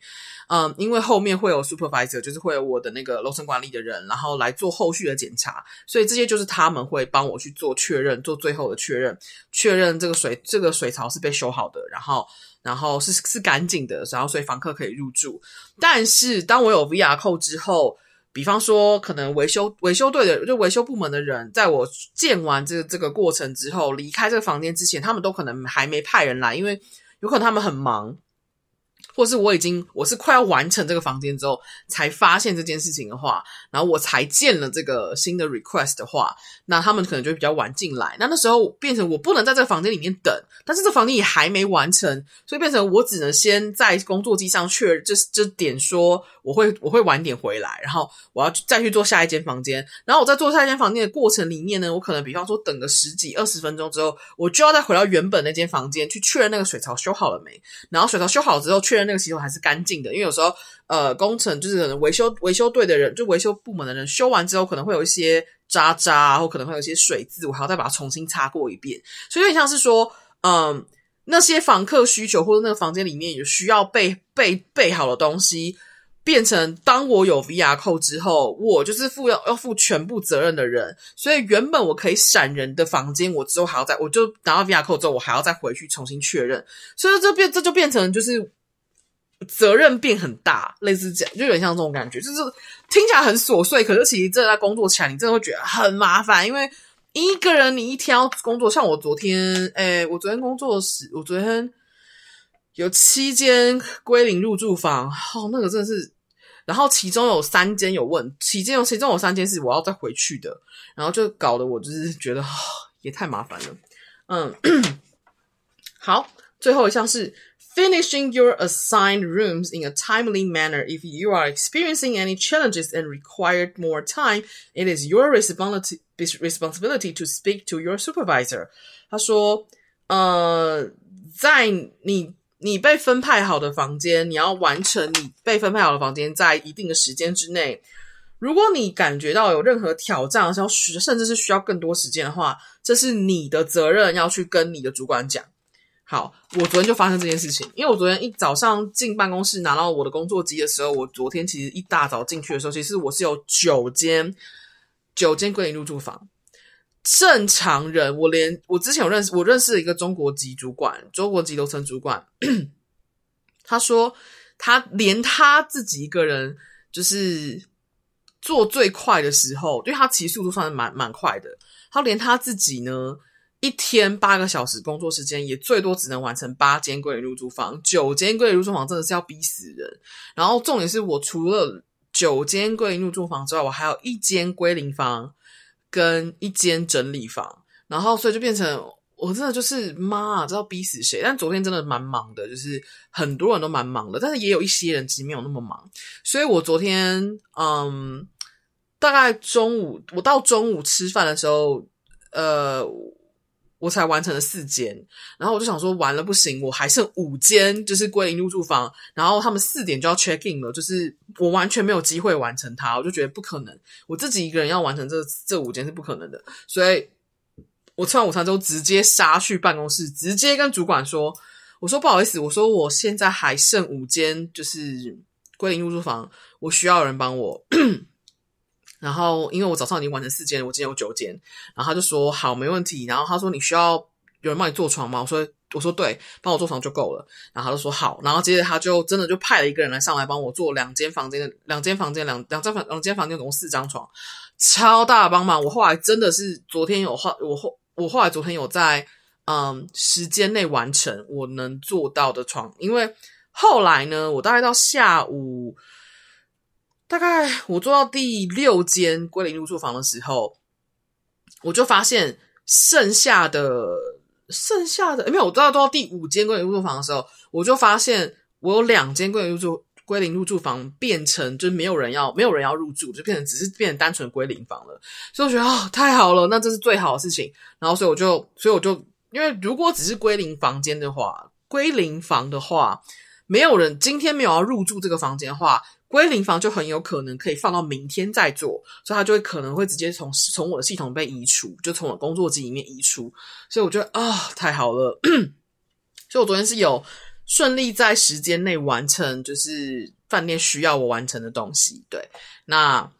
嗯，因为后面会有 supervisor，就是会有我的那个楼层管理的人，然后来做后续的检查，所以这些就是他们会帮我去做确认，做最后的确认，确认这个水这个水槽是被修好的，然后然后是是干净的，然后所以房客可以入住。但是当我有 VR code 之后，比方说可能维修维修队的就维修部门的人，在我建完这这个过程之后，离开这个房间之前，他们都可能还没派人来，因为有可能他们很忙。或是我已经我是快要完成这个房间之后才发现这件事情的话，然后我才建了这个新的 request 的话，那他们可能就会比较晚进来。那那时候变成我不能在这个房间里面等，但是这房间也还没完成，所以变成我只能先在工作机上确认，就是就点说我会我会晚点回来，然后我要再去做下一间房间。然后我在做下一间房间的过程里面呢，我可能比方说等个十几二十分钟之后，我就要再回到原本那间房间去确认那个水槽修好了没。然后水槽修好之后确认。那个洗手还是干净的，因为有时候呃工程就是可能维修维修队的人，就维修部门的人修完之后可能会有一些渣渣，或可能会有一些水渍，我还要再把它重新擦过一遍。所以有点像是说，嗯、那些房客需求或者那个房间里面有需要备备备好的东西，变成当我有 VR 扣之后，我就是负要要负全部责任的人。所以原本我可以闪人的房间，我之后还要再，我就拿到 VR 扣之后，我还要再回去重新确认。所以这变这就变成就是。责任变很大，类似这样，就有点像这种感觉，就是听起来很琐碎，可是其实真的在工作起来，你真的会觉得很麻烦，因为一个人你一天要工作，像我昨天，诶、欸、我昨天工作时，我昨天有七间归零入住房，哦，那个真的是，然后其中有三间有问，其中有其中有三间是我要再回去的，然后就搞得我就是觉得、也太麻烦了，嗯，好，最后一项是。Finishing your assigned rooms in a timely manner. If you are experiencing any challenges and required more time, it is your responsibility responsibility to speak to your supervisor. 他说，呃，在你你被分派好的房间，你要完成你被分派好的房间在一定的时间之内。如果你感觉到有任何挑战，需要需甚至是需要更多时间的话，这是你的责任，要去跟你的主管讲。好，我昨天就发生这件事情，因为我昨天一早上进办公室拿到我的工作机的时候，我昨天其实一大早进去的时候，其实我是有九间九间归零入住房。正常人，我连我之前有认识，我认识一个中国籍主管，中国籍楼层主管，他说他连他自己一个人就是做最快的时候，因为他其实速度算是蛮蛮快的，他连他自己呢。一天八个小时工作时间，也最多只能完成八间归零入住房，九间归零入住房真的是要逼死人。然后重点是我除了九间归零入住房之外，我还有一间归零房跟一间整理房。然后所以就变成我真的就是妈啊，知道逼死谁？但昨天真的蛮忙的，就是很多人都蛮忙的，但是也有一些人其实没有那么忙。所以我昨天嗯，大概中午我到中午吃饭的时候，呃。我才完成了四间，然后我就想说完了不行，我还剩五间，就是归零入住房，然后他们四点就要 check in 了，就是我完全没有机会完成它，我就觉得不可能，我自己一个人要完成这这五间是不可能的，所以我吃完午餐之后直接杀去办公室，直接跟主管说，我说不好意思，我说我现在还剩五间，就是归零入住房，我需要人帮我。然后，因为我早上已经完成四间，我今天有九间。然后他就说好，没问题。然后他说你需要有人帮你做床吗？我说我说对，帮我做床就够了。然后他就说好。然后接着他就真的就派了一个人来上来帮我做两间房间的两间房间两两间房两间房间总共四张床，超大的帮忙。我后来真的是昨天有后我后我后来昨天有在嗯时间内完成我能做到的床，因为后来呢，我大概到下午。大概我做到第六间归零入住房的时候，我就发现剩下的剩下的，没有，我做到做到第五间归零入住房的时候，我就发现我有两间归零入住归零入住房变成就是没有人要没有人要入住，就变成只是变成单纯归零房了。所以我觉得哦，太好了，那这是最好的事情。然后所以我就所以我就因为如果只是归零房间的话，归零房的话。没有人今天没有要入住这个房间的话，归零房就很有可能可以放到明天再做，所以它就会可能会直接从从我的系统被移除，就从我工作机里面移除。所以我觉得啊、太好了，所以我昨天是有顺利在时间内完成，就是饭店需要我完成的东西。对，那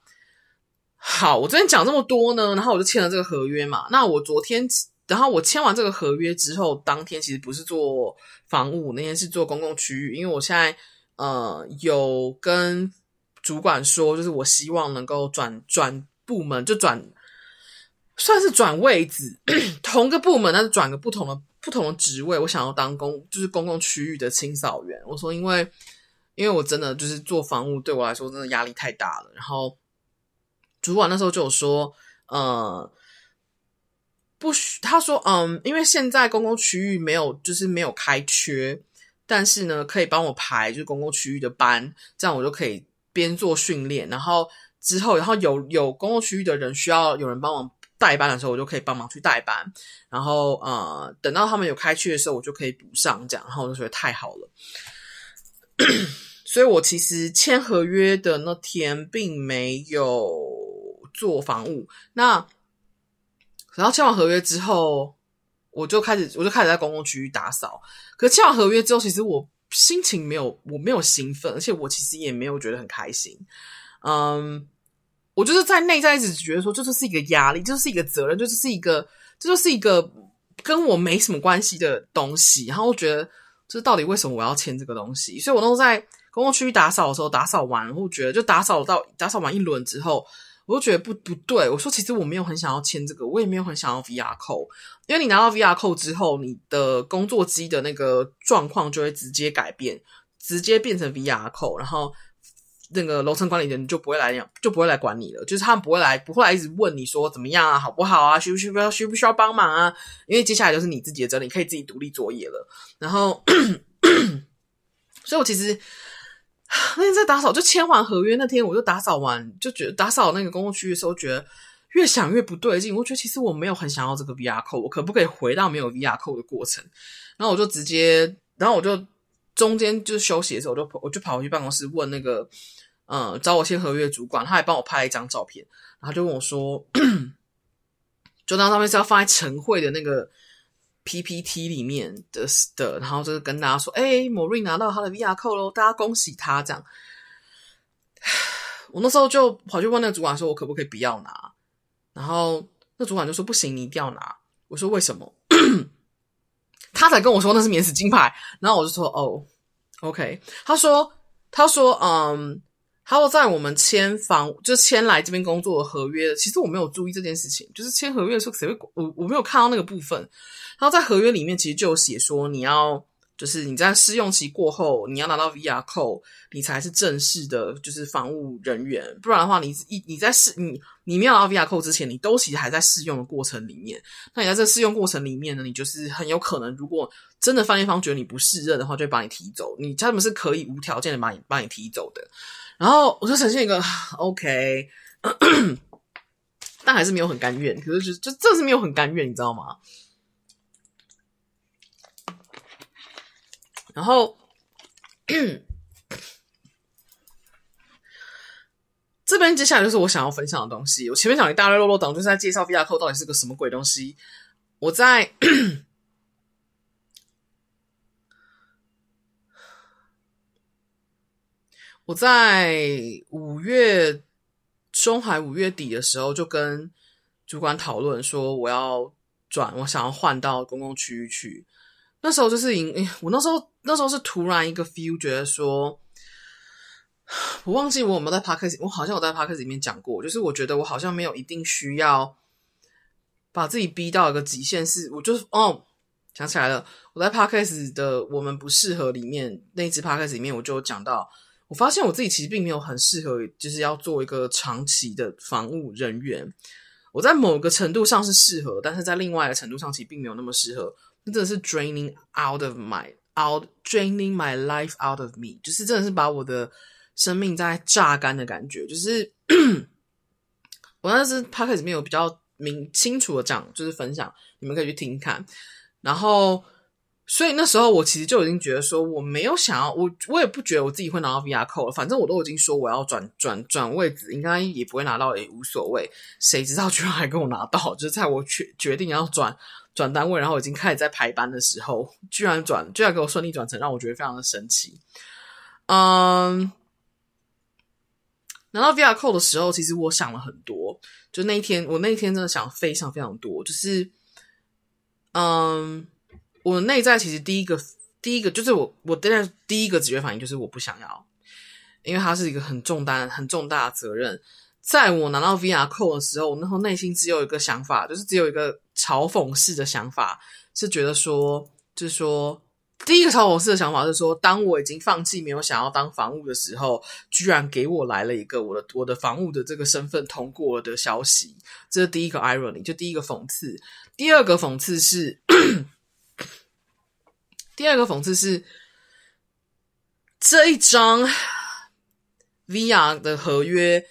好，我昨天讲这么多呢，然后我就签了这个合约嘛。那我昨天。然后我签完这个合约之后，当天其实不是做房屋，那天是做公共区域。因为我现在呃有跟主管说，就是我希望能够转转部门，就转算是转位置，同个部门，但是转个不同的不同的职位。我想要当公就是公共区域的清扫员。我说，因为因为我真的就是做房务，对我来说真的压力太大了。然后主管那时候就有说，呃。不许他说，嗯，因为现在公共区域没有，就是没有开缺，但是呢，可以帮我排就是公共区域的班，这样我就可以边做训练，然后之后，然后有有公共区域的人需要有人帮忙代班的时候，我就可以帮忙去代班，然后呃，等到他们有开缺的时候，我就可以补上这样，然后我就觉得太好了，所以我其实签合约的那天并没有做房务，那。然后签完合约之后，我就开始，我就开始在公共区域打扫。可签完合约之后，其实我心情没有，我没有兴奋，而且我其实也没有觉得很开心。嗯，我就是在内在一直觉得说，这就是一个压力，就是一个责任，这就是一个，这就是一个跟我没什么关系的东西。然后我觉得，这到底为什么我要签这个东西？所以我都在公共区域打扫的时候，打扫完，我觉得就打扫到打扫完一轮之后。我就觉得不不对，我说其实我没有很想要签这个，我也没有很想要 VR 扣因为你拿到 VR 扣之后，你的工作机的那个状况就会直接改变，直接变成 VR 扣然后那个楼层管理人就不会来，就不会来管你了，就是他们不会来，不会来一直问你说怎么样啊，好不好啊，需不需要需不需要帮忙啊？因为接下来就是你自己的责任，你可以自己独立作业了。然后，所以我其实。那天在打扫，就签完合约那天，我就打扫完，就觉得打扫那个公共区域的时候，觉得越想越不对劲。我觉得其实我没有很想要这个 VR 扣我可不可以回到没有 VR 扣的过程？然后我就直接，然后我就中间就休息的时候，我就我就跑回去办公室问那个，嗯，找我签合约主管，他还帮我拍了一张照片，然后就问我说，就那张照片是要放在晨会的那个。PPT 里面的的，然后就是跟大家说，哎某瑞拿到他的 VR 扣喽，大家恭喜他这样。我那时候就跑去问那个主管说，我可不可以不要拿？然后那主管就说，不行，你一定要拿。我说为什么？他才跟我说那是免死金牌。然后我就说，哦，OK。他说，他说，嗯。还有在我们签房，就签来这边工作的合约，其实我没有注意这件事情。就是签合约的时候，谁会我我没有看到那个部分。然后在合约里面，其实就有写说，你要就是你在试用期过后，你要拿到 VR code，你才是正式的，就是房务人员。不然的话，你一你在试你你没有拿到 VR code 之前，你都其实还在试用的过程里面。那你在这试用过程里面呢，你就是很有可能，如果真的饭店方觉得你不适任的话，就会把你提走。你他们是可以无条件的把你把你提走的。然后我就呈现一个 OK，但还是没有很甘愿。可是就就真的是没有很甘愿，你知道吗？然后 这边接下来就是我想要分享的东西。我前面讲一大堆落落长，就是在介绍 Vrco 到底是个什么鬼东西。我在。我在五月中还五月底的时候，就跟主管讨论说，我要转，我想要换到公共区域去。那时候就是因，我那时候那时候是突然一个 feel，觉得说，我忘记我有没有在 podcast，我好像有在 podcast 里面讲过，就是我觉得我好像没有一定需要把自己逼到一个极限，是我就是哦，想起来了，我在 podcast 的我们不适合里面那一支 podcast 里面，我就讲到。我发现我自己其实并没有很适合，就是要做一个长期的防务人员。我在某个程度上是适合，但是在另外一个程度上其实并没有那么适合。真的是 draining out of my out draining my life out of me，就是真的是把我的生命在榨干的感觉。就是 我那是 podcast 里面有比较明清楚的讲，就是分享，你们可以去听看。然后所以那时候我其实就已经觉得说，我没有想要我，我也不觉得我自己会拿到 VR Code 了。反正我都已经说我要转转转位置，应该也不会拿到，也无所谓。谁知道居然还跟我拿到，就是在我决决定要转转单位，然后已经开始在排班的时候，居然转，居然给我顺利转成，让我觉得非常的神奇。嗯，拿到 VR Code 的时候，其实我想了很多。就那一天，我那一天真的想非常非常多，就是嗯。我内在其实第一个，第一个就是我，我现在第一个直觉反应就是我不想要，因为它是一个很重担、很重大的责任。在我拿到 VR Code 的时候，我那时候内心只有一个想法，就是只有一个嘲讽式的想法，是觉得说，就是说，第一个嘲讽式的想法是说，当我已经放弃没有想要当房务的时候，居然给我来了一个我的我的房务的这个身份通过的消息，这是第一个 irony，就第一个讽刺。第二个讽刺是。第二个讽刺是，这一张 VR 的合约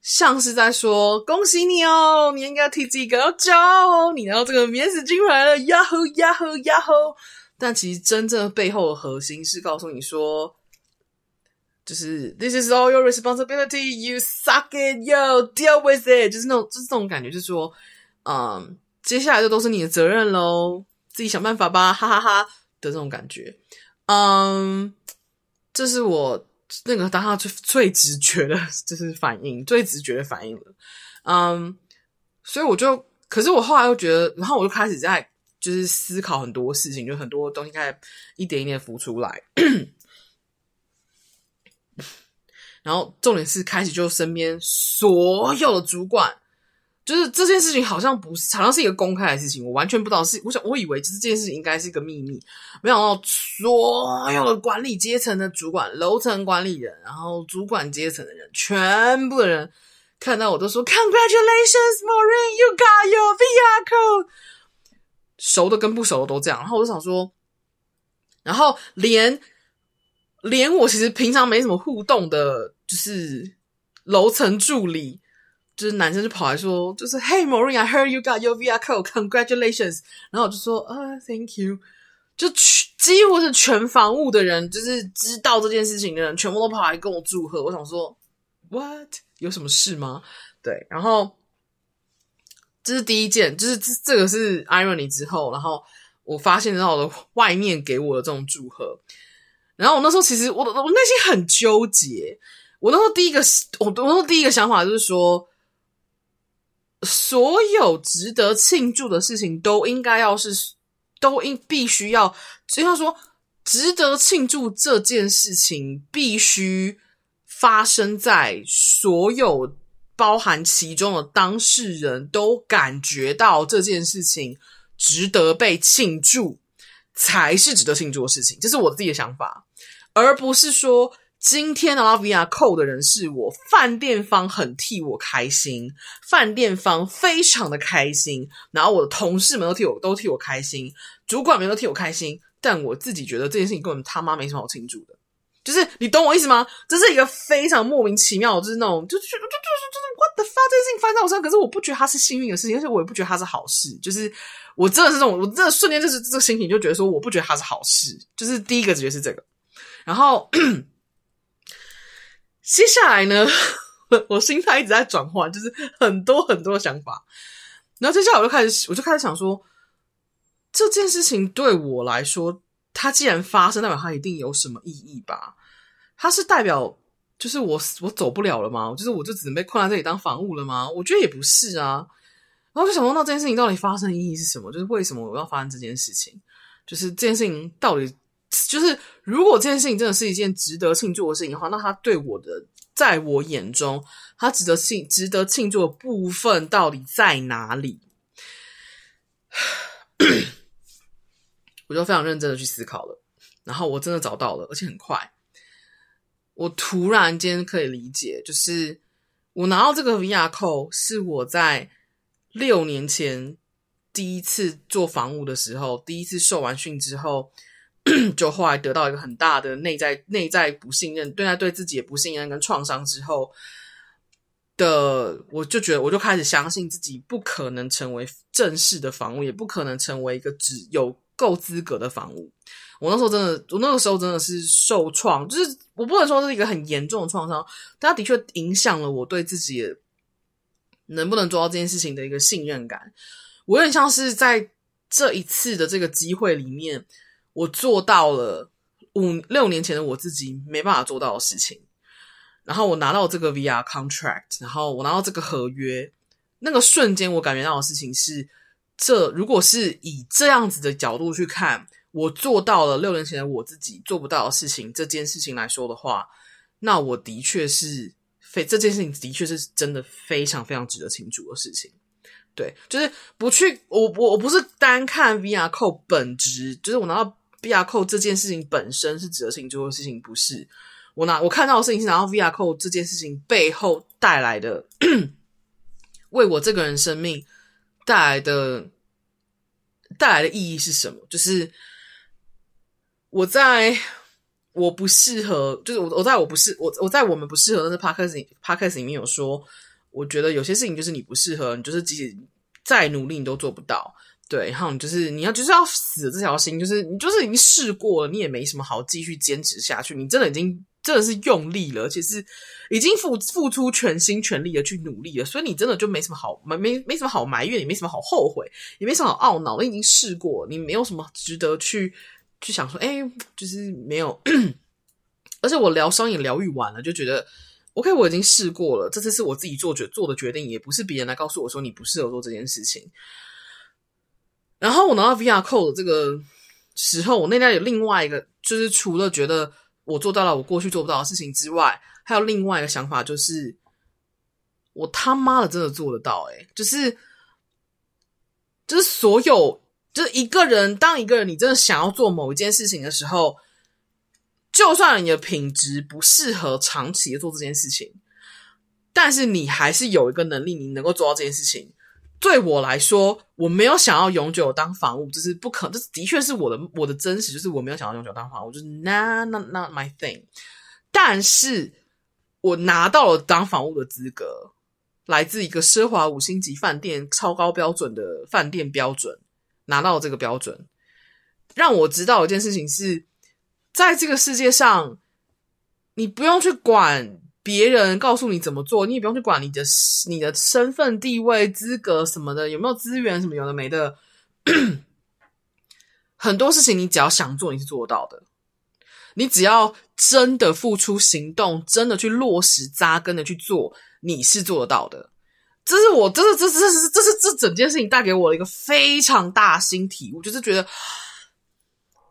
像是在说：“恭喜你哦，你应该替自己感到骄傲哦，你拿到这个免死金牌了，呀吼呀吼呀吼！”但其实真正背后的核心是告诉你说，就是 “This is all your responsibility, you suck it, You deal with it。”就是那种，就是这种感觉，就是说，嗯，接下来就都是你的责任喽，自己想办法吧，哈哈哈。的这种感觉，嗯，这是我那个当下最最直觉的，就是反应，最直觉的反应了，嗯，所以我就，可是我后来又觉得，然后我就开始在就是思考很多事情，就很多东西开始一点一点浮出来，然后重点是开始就身边所有的主管。就是这件事情好像不是，好像是一个公开的事情，我完全不知道是。我想，我以为就是这件事情应该是一个秘密，没想到所有的管理阶层的主管、楼层管理人，然后主管阶层的人，全部的人看到我都说：“Congratulations, Maureen, you got your VR code。”熟的跟不熟的都这样。然后我就想说，然后连连我其实平常没什么互动的，就是楼层助理。就是男生就跑来说，就是 Hey Maureen, I heard you got your VR code, congratulations。然后我就说啊、，Thank you。就几乎是全房务的人，就是知道这件事情的人，全部都跑来跟我祝贺。我想说，What？有什么事吗？对，然后这是第一件，就是这这个是 irony 之后，然后我发现到了外面给我的这种祝贺。然后我那时候其实我我内心很纠结。我那时候第一个我我那时候第一个想法就是说。所有值得庆祝的事情都应该要是，都应必须要，就像说，值得庆祝这件事情必须发生在所有包含其中的当事人都感觉到这件事情值得被庆祝，才是值得庆祝的事情。这是我自己的想法，而不是说。今天拿到 VR Code 的人是我，饭店方很替我开心，饭店方非常的开心，然后我的同事们都替我都替我开心，主管们都替我开心，但我自己觉得这件事情根本他妈没什么好庆祝的，就是你懂我意思吗？这是一个非常莫名其妙，就是那种就就就就就就是 What the fuck 这件事情发生在我身上，可是我不觉得它是幸运的事情，而且我也不觉得它是好事，就是我真的是这种，我真的瞬间就是这个心情就觉得说我不觉得它是好事，就是第一个直觉是这个，然后。接下来呢，我心态一直在转换，就是很多很多的想法。然后接下来我就开始，我就开始想说，这件事情对我来说，它既然发生，代表它一定有什么意义吧？它是代表，就是我我走不了了吗？就是我就只能被困在这里当房务了吗？我觉得也不是啊。然后就想说，那这件事情到底发生的意义是什么？就是为什么我要发生这件事情？就是这件事情到底？就是如果这件事情真的是一件值得庆祝的事情的话，那他对我的，在我眼中，他值得庆值得庆祝的部分到底在哪里？我就非常认真的去思考了，然后我真的找到了，而且很快。我突然间可以理解，就是我拿到这个 VR 扣是我在六年前第一次做房务的时候，第一次受完训之后。就后来得到一个很大的内在内在不信任，对他对自己也不信任跟创伤之后的，我就觉得我就开始相信自己不可能成为正式的房屋，也不可能成为一个只有够资格的房屋。我那时候真的，我那个时候真的是受创，就是我不能说是一个很严重的创伤，但它的确影响了我对自己能不能做到这件事情的一个信任感。我有点像是在这一次的这个机会里面，我做到了五六年前的我自己没办法做到的事情。然后我拿到这个 VR contract，然后我拿到这个合约，那个瞬间我感觉到的事情是，这如果是以这样子的角度去看。我做到了六年前的我自己做不到的事情，这件事情来说的话，那我的确是非这件事情的确是真的非常非常值得庆祝的事情。对，就是不去我我我不是单看 VR Code 本质，就是我拿到 VR Code 这件事情本身是值得庆祝的事情，不是我拿我看到的事情是拿到 VR Code 这件事情背后带来的，为我这个人生命带来的带来的意义是什么？就是。我在我不适合，就是我我在我不适我我在我们不适合的是 podcast podcast 里面有说，我觉得有些事情就是你不适合，你就是即使再努力你都做不到，对，然后你就是你要就是要死这条心，就是你就是已经试过了，你也没什么好继续坚持下去，你真的已经真的是用力了，而且是已经付付出全心全力的去努力了，所以你真的就没什么好没没没什么好埋怨，也没什么好后悔，也没什么好懊恼，你已经试过，你没有什么值得去。去想说，哎、就是没有，而且我疗伤也疗愈完了，就觉得，OK，我已经试过了，这次是我自己做决做的决定，也不是别人来告诉我说你不适合做这件事情。然后我拿到 VR Code 的这个时候，我那天有另外一个，就是除了觉得我做到了我过去做不到的事情之外，还有另外一个想法，就是我他妈的真的做得到、欸，诶就是，就是所有。就是一个人，当一个人你真的想要做某一件事情的时候，就算你的品质不适合长期做这件事情，但是你还是有一个能力，你能够做到这件事情。对我来说，我没有想要永久当房务，就是不可，这的确是我的我的真实，就是我没有想要永久当房务，就是 not not not my thing。但是我拿到了当房务的资格，来自一个奢华五星级饭店超高标准的饭店标准。拿到了这个标准，让我知道一件事情是，在这个世界上，你不用去管别人告诉你怎么做，你也不用去管你的你的身份地位、资格什么的，有没有资源什么有的没的。很多事情你只要想做，你是做到的。你只要真的付出行动，真的去落实扎根的去做，你是做得到的。这是我，这是，这是，这是，这是这整件事情带给我的一个非常大新体悟，就是觉得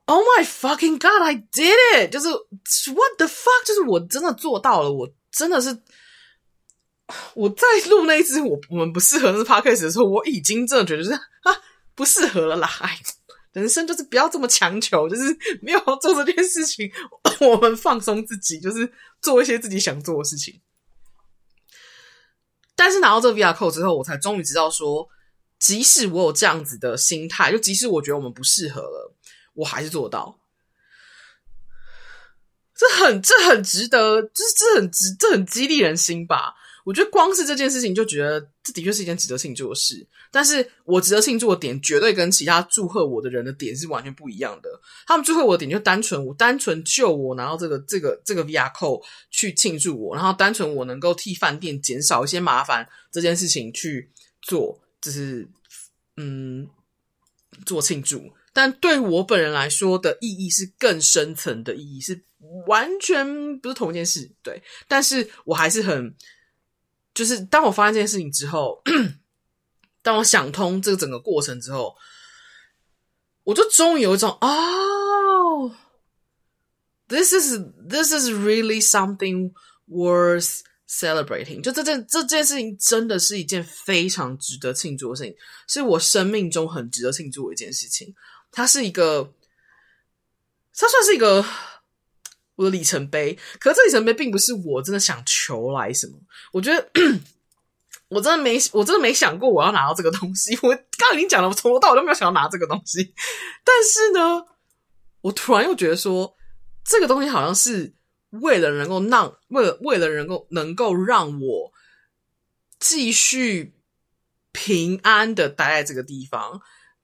，Oh my fucking god, I did it！就是 What the fuck？就是我真的做到了，我真的是 我在录那一支我我们不适合那 podcast 的时候，我已经真的觉得是啊不适合了啦。哎，人生就是不要这么强求，就是没有做这件事情，我们放松自己，就是做一些自己想做的事情。但是拿到这个 VR Code 之后，我才终于知道说，即使我有这样子的心态，就即使我觉得我们不适合了，我还是做到。这很这很值得，就是这很值，这很激励人心吧。我觉得光是这件事情就觉得这的确是一件值得庆祝的事，但是我值得庆祝的点绝对跟其他祝贺我的人的点是完全不一样的。他们祝贺我的点就单纯我单纯就我拿到这个这个这个 VYCO 去庆祝我，然后单纯我能够替饭店减少一些麻烦这件事情去做，就是嗯做庆祝。但对我本人来说的意义是更深层的意义，是完全不是同一件事。对，但是我还是很。就是当我发现这件事情之后，当我想通这个整个过程之后，我就终于有一种哦，this is this is really something worth celebrating。就这件这件事情真的是一件非常值得庆祝的事情，是我生命中很值得庆祝的一件事情。它是一个，它算是一个。我的里程碑，可是这里程碑并不是我真的想求来什么。我觉得我真的没，我真的没想过我要拿到这个东西。我刚刚已经讲了，我从头到尾都没有想要拿这个东西。但是呢，我突然又觉得说，这个东西好像是为了能够让，为了为了能够能够让我继续平安的待在这个地方，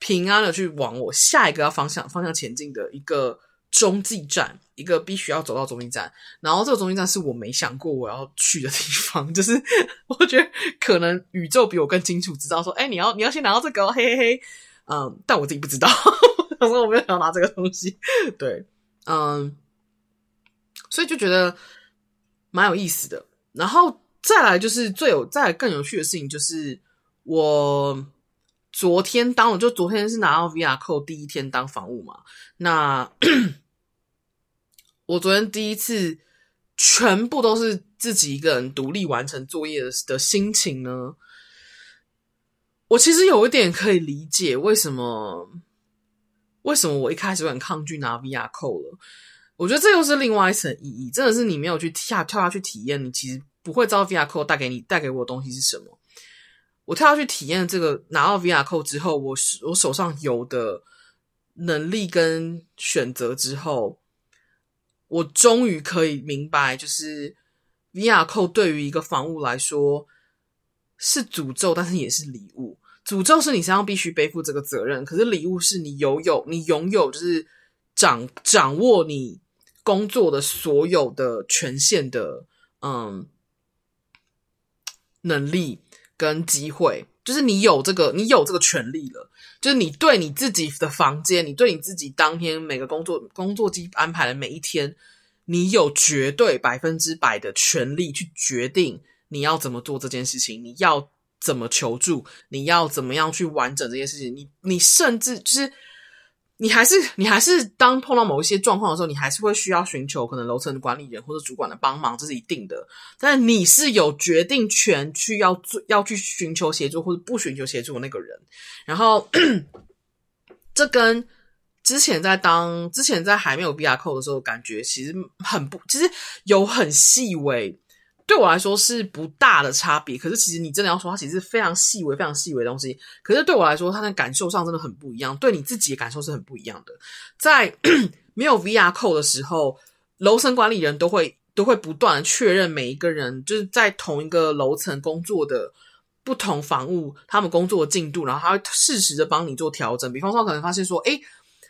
平安的去往我下一个要方向方向前进的一个中继站，一个必须要走到中继站。然后这个中继站是我没想过我要去的地方，就是我觉得可能宇宙比我更清楚知道说，哎，你要你要先拿到这个，嘿嘿嘿，嗯，但我自己不知道，所 以我没有想要拿这个东西，对，嗯，所以就觉得蛮有意思的。然后再来就是最有再来更有趣的事情就是我。昨天当我就昨天是拿到 VR 扣第一天当房务嘛，那 我昨天第一次全部都是自己一个人独立完成作业的的心情呢，我其实有一点可以理解为什么为什么我一开始很抗拒拿 VR 扣了。我觉得这又是另外一层意义，真的是你没有去下跳下去体验，你其实不会知道 VR 扣带给你带给我的东西是什么。我跳下去体验这个，拿到 VR Code 之后，我我手上有的能力跟选择之后，我终于可以明白，就是 VR Code 对于一个房务来说是诅咒，但是也是礼物。诅咒是你身上必须背负这个责任，可是礼物是你拥有，你拥有就是掌掌握你工作的所有的权限的，嗯，能力。跟机会，就是你有这个，你有这个权利了。就是你对你自己的房间，你对你自己当天每个工作工作机安排的每一天，你有绝对百分之百的权利去决定你要怎么做这件事情，你要怎么求助，你要怎么样去完整这件事情。你你甚至就是。你还是你还是当碰到某一些状况的时候，你还是会需要寻求可能楼层的管理人或者主管的帮忙，这是一定的。但你是有决定权去要做要去寻求协助或者不寻求协助的那个人。然后 这跟之前在当之前在还没有 VR Code 的时候，感觉其实很不，其实有很细微。对我来说是不大的差别，可是其实你真的要说，它其实是非常细微、非常细微的东西。可是对我来说，它的感受上真的很不一样，对你自己的感受是很不一样的。在 没有 VR 扣的时候，楼层管理人都会都会不断确认每一个人就是在同一个楼层工作的不同房屋，他们工作的进度，然后他会适时的帮你做调整。比方说，可能发现说，诶，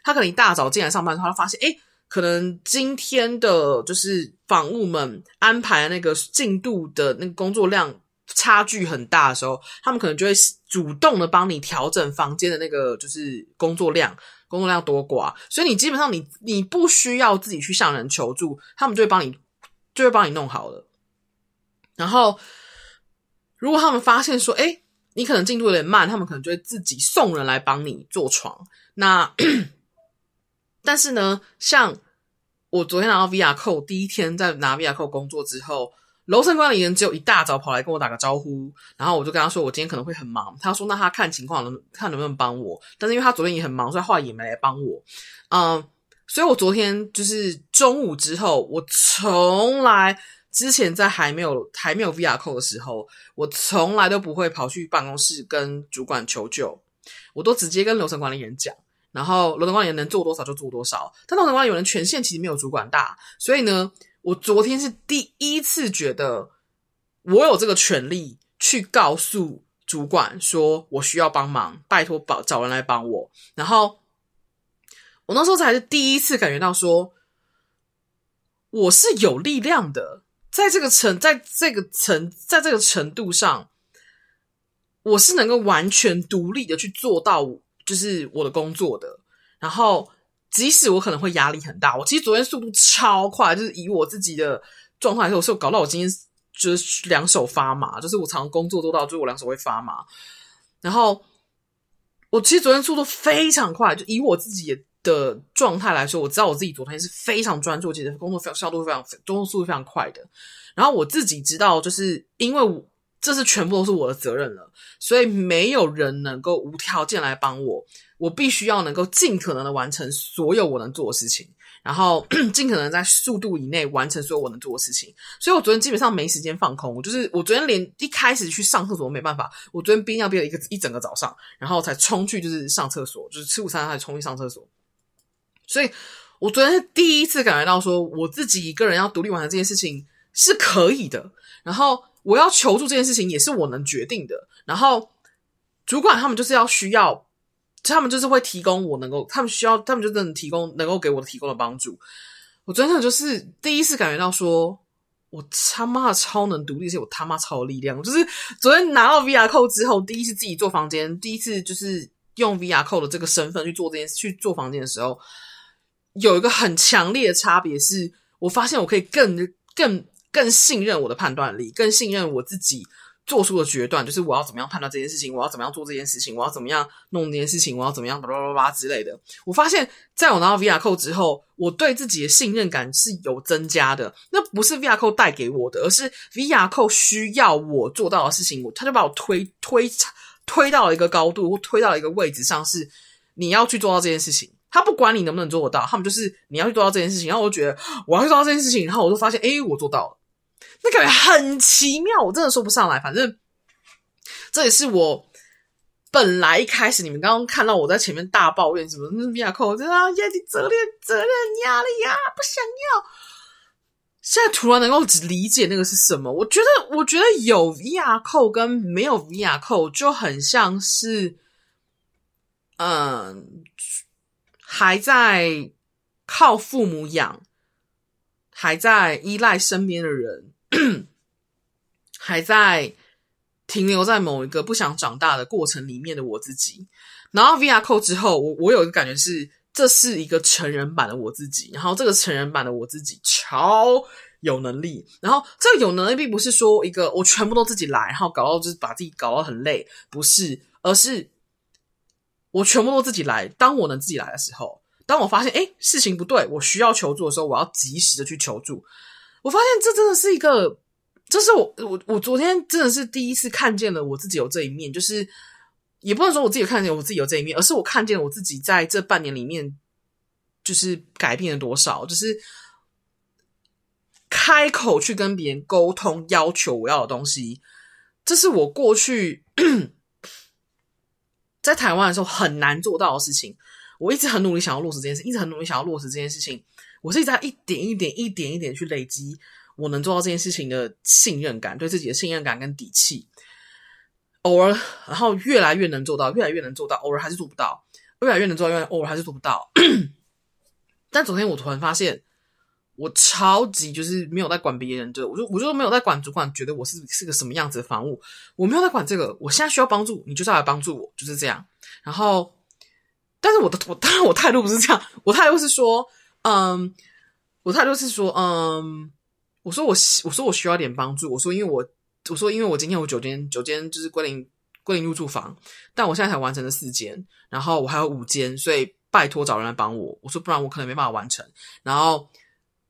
他可能一大早进来上班的话，他发现，诶。可能今天的就是房务们安排那个进度的那个工作量差距很大的时候，他们可能就会主动的帮你调整房间的那个就是工作量，工作量多寡。所以你基本上你你不需要自己去向人求助，他们就会帮你就会帮你弄好了。然后如果他们发现说，诶，你可能进度有点慢，他们可能就会自己送人来帮你做床。那但是呢，像我昨天拿到 VR Code 第一天在拿 VR Code 工作之后，楼层管理员只有一大早跑来跟我打个招呼，然后我就跟他说我今天可能会很忙，他说那他看情况能看能不能帮我，但是因为他昨天也很忙，所以后来也没来帮我。嗯，所以我昨天就是中午之后，我从来之前在还没有 还没有 VR Code 的时候，我从来都不会跑去办公室跟主管求救，我都直接跟楼层管理员讲。然后楼层管理员能做多少就做多少，但楼层管理员权限其实没有主管大，所以呢，我昨天是第一次觉得我有这个权利去告诉主管说我需要帮忙，拜托找找人来帮我。然后我那时候才是第一次感觉到说我是有力量的，在这个程，在这个程，在这个程度上，我是能够完全独立的去做到。就是我的工作的，然后即使我可能会压力很大，我其实昨天速度超快，就是以我自己的状态来说，我是搞到我今天就是两手发麻，就是我常工作做到，就是我两手会发麻。然后我其实昨天速度非常快，就以我自己的状态来说，我知道我自己昨天是非常专注，其实工作非常效率非常，工作速度非常快的。然后我自己知道，就是因为我。这是全部都是我的责任了，所以没有人能够无条件来帮我，我必须要能够尽可能的完成所有我能做的事情，然后 尽可能在速度以内完成所有我能做的事情。所以我昨天基本上没时间放空，我就是我昨天连一开始去上厕所都没办法，我昨天憋尿憋了一个一整个早上，然后才冲去就是上厕所，就是吃午餐才冲去上厕所。所以我昨天是第一次感觉到说，我自己一个人要独立完成这件事情是可以的，然后。我要求助这件事情也是我能决定的，然后主管他们就是要需要他们就是会提供我能够，他们需要，他们就真的提供能够给我提供的帮助。我真的就是第一次感觉到说，我他妈的超能独立，是我他妈超有力量。就是昨天拿到 VR 扣之后，第一次自己做房间，第一次就是用 VR 扣的这个身份去做这件事，去做房间的时候，有一个很强烈的差别是，我发现我可以更更更信任我的判断力，更信任我自己。做出的决断就是我要怎么样判断这件事情，我要怎么样做这件事情，我要怎么样弄这件事情，我要怎么样巴拉巴拉之类的。我发现，在我拿到 VR Code 之后，我对自己的信任感是有增加的。那不是 VR Code 带给我的，而是 VR Code 需要我做到的事情，我他就把我推推推到了一个高度，或推到了一个位置上，是你要去做到这件事情。他不管你能不能做得到，他们就是你要去做到这件事情。然后我就觉得我要去做到这件事情，然后我就发现，诶，我做到了。那感觉很奇妙，我真的说不上来。反正这也是我本来一开始你们刚刚看到我在前面大抱怨什么那 VR Code，真的啊，压力、责任、责任、压力呀，不想要。现在突然能够理解那个是什么，我觉得，我觉得有 VR Code 跟没有 VR Code 就很像是，嗯，还在靠父母养，还在依赖身边的人。还在停留在某一个不想长大的过程里面的我自己，然后 VR Code 之后，我我有一个感觉是，这是一个成人版的我自己，然后这个成人版的我自己超有能力，然后这个有能力并不是说一个我全部都自己来，然后搞到就是把自己搞到很累，不是，而是我全部都自己来。当我能自己来的时候，当我发现哎事情不对，我需要求助的时候，我要及时的去求助。我发现这真的是一个，这是我我我昨天真的是第一次看见了我自己有这一面，就是也不能说我自己看见我自己有这一面，而是我看见了我自己在这半年里面就是改变了多少，就是开口去跟别人沟通，要求我要的东西，这是我过去 在台湾的时候很难做到的事情。我一直很努力想要落实这件事，一直很努力想要落实这件事情。我是在一点一点、一点一点去累积我能做到这件事情的信任感，对自己的信任感跟底气。偶尔，然后越来越能做到，越来越能做到，偶尔还是做不到，越来越能做到，越来偶尔还是做不到。但昨天我突然发现，我超级就是没有在管别人的，我就我就没有在管主管觉得我是是个什么样子的房务，我没有在管这个。我现在需要帮助，你就是要来帮助我，就是这样。然后，但是我的我当然我态度不是这样，我态度是说。嗯，我态度是说，嗯，我说我我说我需要点帮助，我说因为我我说因为我今天有九间九间就是归零归零入住房，但我现在才完成了四间，然后我还有五间，所以拜托找人来帮我。我说不然我可能没办法完成，然后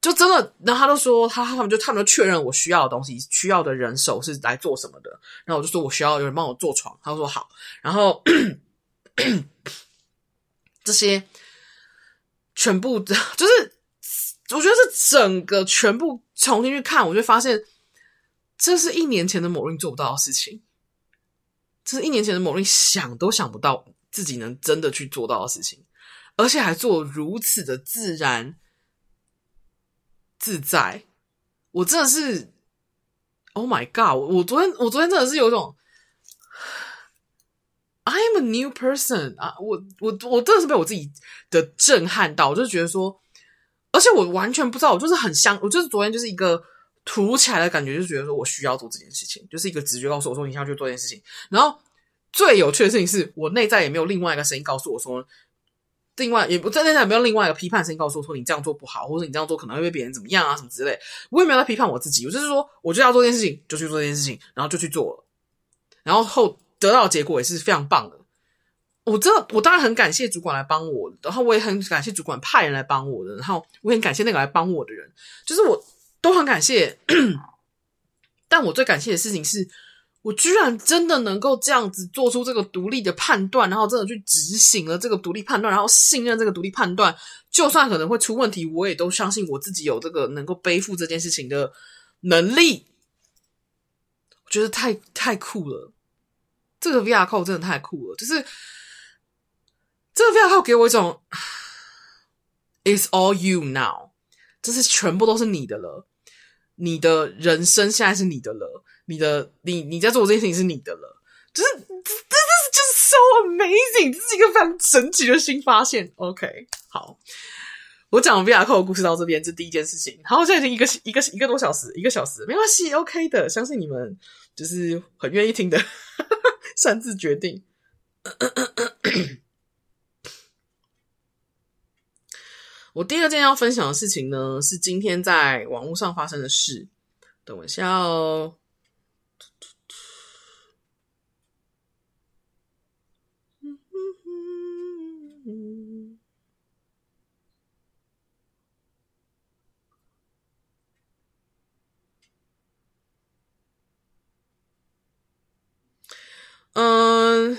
就真的，然后他都说他他们就他们就确认我需要的东西，需要的人手是来做什么的，然后我就说我需要有人帮我做床，他说好，然后 这些。全部的，就是我觉得是整个全部重新去看，我就发现这是一年前的某人做不到的事情，这是一年前的某人想都想不到自己能真的去做到的事情，而且还做如此的自然自在。我真的是，Oh my God！我昨天我昨天真的是有一种。I'm a new person 啊！我我我真的是被我自己的震撼到，我就觉得说，而且我完全不知道，我就是很像，我就是昨天就是一个突如其来的感觉，就觉得说我需要做这件事情，就是一个直觉告诉我说你要去做这件事情。然后最有趣的事情是我内在也没有另外一个声音告诉我说，另外也不在内在也没有另外一个批判声音告诉我说你这样做不好，或者你这样做可能会被别人怎么样啊什么之类。我也没有在批判我自己，我就是说我就要做这件事情，就去做这件事情，然后就去做了，然后后。得到的结果也是非常棒的。我真的，我当然很感谢主管来帮我，然后我也很感谢主管派人来帮我的，然后我也很感谢那个来帮我的人，就是我都很感谢。但我最感谢的事情是，我居然真的能够这样子做出这个独立的判断，然后真的去执行了这个独立判断，然后信任这个独立判断，就算可能会出问题，我也都相信我自己有这个能够背负这件事情的能力。我觉得太太酷了。这个 VR 扣真的太酷了，就是这个 VR 扣给我一种 "It's all you now"，就是全部都是你的了，你的人生现在是你的了，你的你你在做这件事情是你的了，就是这这是就是 so amazing，这是一个非常神奇的新发现。OK，好，我讲 VR 扣的故事到这边，这第一件事情。好，现在已经一个一个一个多小时，一个小时没关系，OK 的，相信你们就是很愿意听的，擅自决定。我第二件要分享的事情呢，是今天在网络上发生的事。等我一下哦。嗯，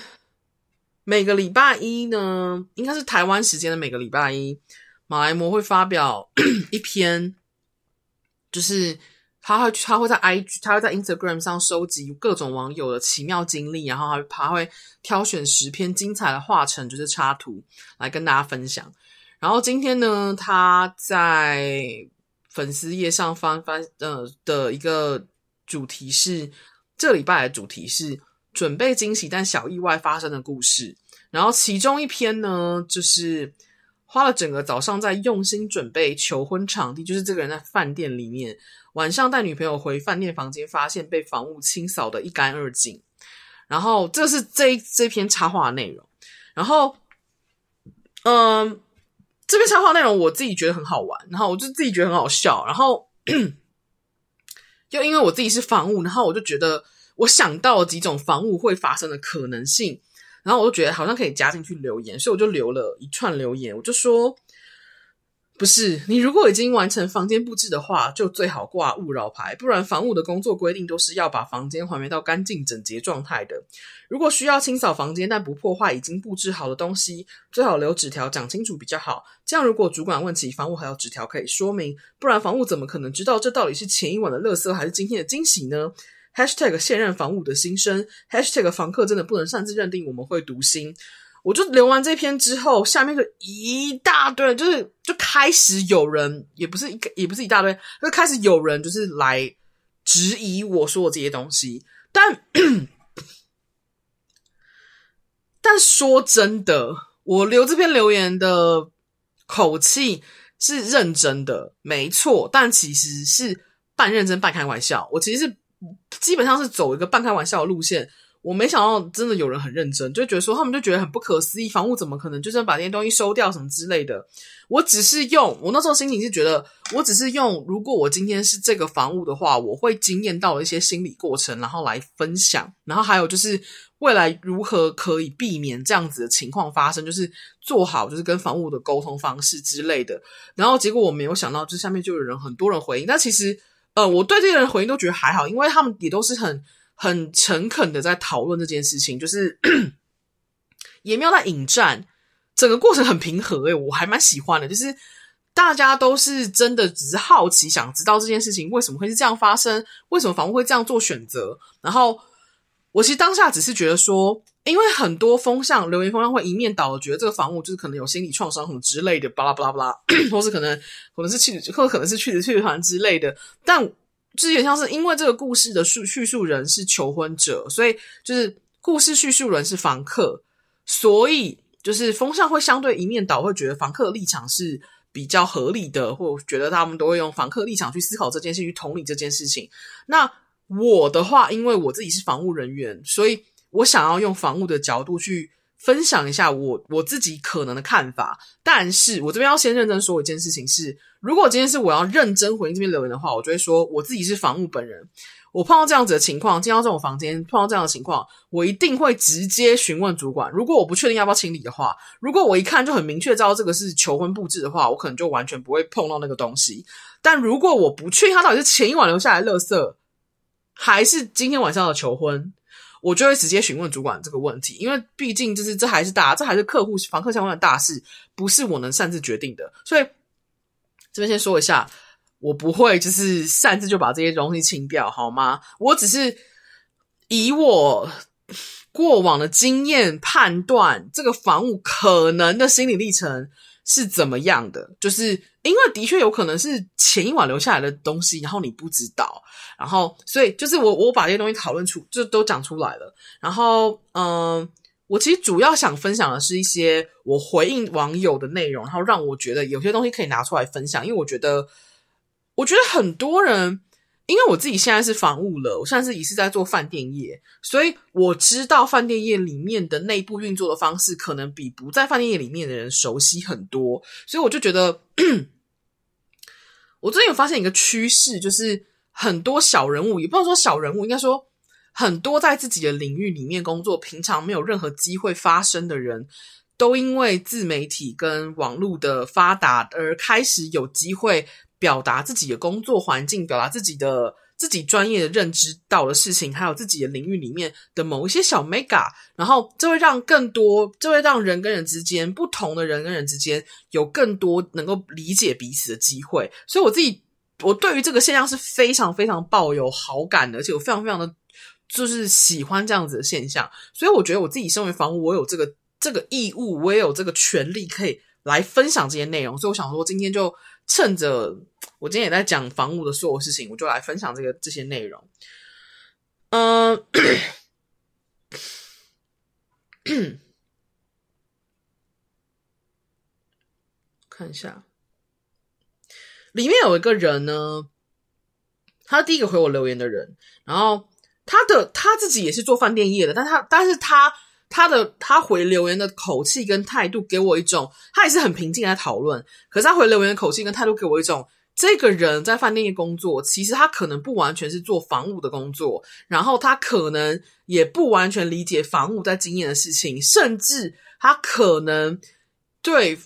每个礼拜一呢，应该是台湾时间的每个礼拜一。马来貘会发表 一篇，就是他会他会在 IG，他会在 Instagram 上收集各种网友的奇妙经历，然后他他会挑选十篇精彩的画成就是插图来跟大家分享。然后今天呢，他在粉丝页上翻翻呃的一个主题是这礼拜的主题是准备惊喜但小意外发生的故事。然后其中一篇呢就是。花了整个早上在用心准备求婚场地，就是这个人在饭店里面，晚上带女朋友回饭店房间，发现被房屋清扫得一干二净。然后这是这这篇插画的内容。然后，嗯，这篇插画内容我自己觉得很好玩，然后我就自己觉得很好笑。然后，就因为我自己是房务，然后我就觉得我想到了几种房屋会发生的可能性。然后我就觉得好像可以加进去留言，所以我就留了一串留言。我就说，不是，你如果已经完成房间布置的话，就最好挂勿扰牌，不然房屋的工作规定都是要把房间还原到干净整洁状态的。如果需要清扫房间但不破坏已经布置好的东西，最好留纸条讲清楚比较好。这样如果主管问起，房屋还有纸条可以说明，不然房屋怎么可能知道这到底是前一晚的垃圾还是今天的惊喜呢？Hashtag 现任房务的心声，Hashtag 房客真的不能擅自认定我们会读心。我就留完这篇之后，下面就一大堆，就是就开始有人，也不是一个，也不是一大堆，就开始有人就是来质疑我说的这些东西。但但说真的，我留这篇留言的口气是认真的，没错，但其实是半认真半开玩笑。我其实是。基本上是走一个半开玩笑的路线，我没想到真的有人很认真，就觉得说他们就觉得很不可思议，房屋怎么可能就是把这些东西收掉什么之类的。我只是用我那时候心情是觉得，我只是用如果我今天是这个房屋的话，我会惊艳到一些心理过程，然后来分享，然后还有就是未来如何可以避免这样子的情况发生，就是做好就是跟房屋的沟通方式之类的。然后结果我没有想到，就下面就有人很多人回应，那其实。呃，我对这些人回应都觉得还好，因为他们也都是很很诚恳的在讨论这件事情，就是 也没有在引战，整个过程很平和，诶，我还蛮喜欢的，就是大家都是真的只是好奇，想知道这件事情为什么会是这样发生，为什么房屋会这样做选择，然后我其实当下只是觉得说。因为很多风向留言风向会一面倒的觉得这个房务就是可能有心理创伤什么之类的，巴拉巴拉巴拉，或是可能可能是去或可能是去的去团之类的。但之前像是因为这个故事的叙叙述人是求婚者，所以就是故事叙述人是房客，所以就是风向会相对一面倒，会觉得房客的立场是比较合理的，或觉得他们都会用房客立场去思考这件事，去同理这件事情。那我的话，因为我自己是房务人员，所以。我想要用房务的角度去分享一下我我自己可能的看法，但是我这边要先认真说一件事情是，如果今天是我要认真回应这边留言的话，我就会说我自己是房务本人，我碰到这样子的情况，进到这种房间碰到这样的情况，我一定会直接询问主管。如果我不确定要不要清理的话，如果我一看就很明确知道这个是求婚布置的话，我可能就完全不会碰到那个东西。但如果我不确定他到底是前一晚留下来的垃圾，还是今天晚上的求婚。我就会直接询问主管这个问题，因为毕竟就是这还是大，这还是客户房客相关的大事，不是我能擅自决定的。所以这边先说一下，我不会就是擅自就把这些东西清掉，好吗？我只是以我过往的经验判断这个房屋可能的心理历程是怎么样的，就是因为的确有可能是前一晚留下来的东西，然后你不知道。然后，所以就是我我把这些东西讨论出，就都讲出来了。然后，嗯，我其实主要想分享的是一些我回应网友的内容，然后让我觉得有些东西可以拿出来分享，因为我觉得，我觉得很多人，因为我自己现在是房务了，我现在是也是在做饭店业，所以我知道饭店业里面的内部运作的方式，可能比不在饭店业里面的人熟悉很多，所以我就觉得，我最近有发现一个趋势，就是很多小人物，也不能说小人物，应该说。很多在自己的领域里面工作，平常没有任何机会发声的人，都因为自媒体跟网络的发达而开始有机会表达自己的工作环境，表达自己的自己专业的认知到的事情，还有自己的领域里面的某一些小 mega，然后这会让更多，这会让人跟人之间，不同的人跟人之间有更多能够理解彼此的机会。所以我自己，我对于这个现象是非常非常抱有好感的，而且我非常非常的。就是喜欢这样子的现象，所以我觉得我自己身为房屋，我有这个这个义务，我也有这个权利可以来分享这些内容。所以我想说，今天就趁着我今天也在讲房屋的所有事情，我就来分享这个这些内容。嗯、看一下，里面有一个人呢，他第一个回我留言的人，然后。他的他自己也是做饭店业的，但他但是他他的他回留言的口气跟态度给我一种，他也是很平静在讨论，可是他回留言的口气跟态度给我一种，这个人在饭店业工作，其实他可能不完全是做房务的工作，然后他可能也不完全理解房务在经验的事情，甚至他可能对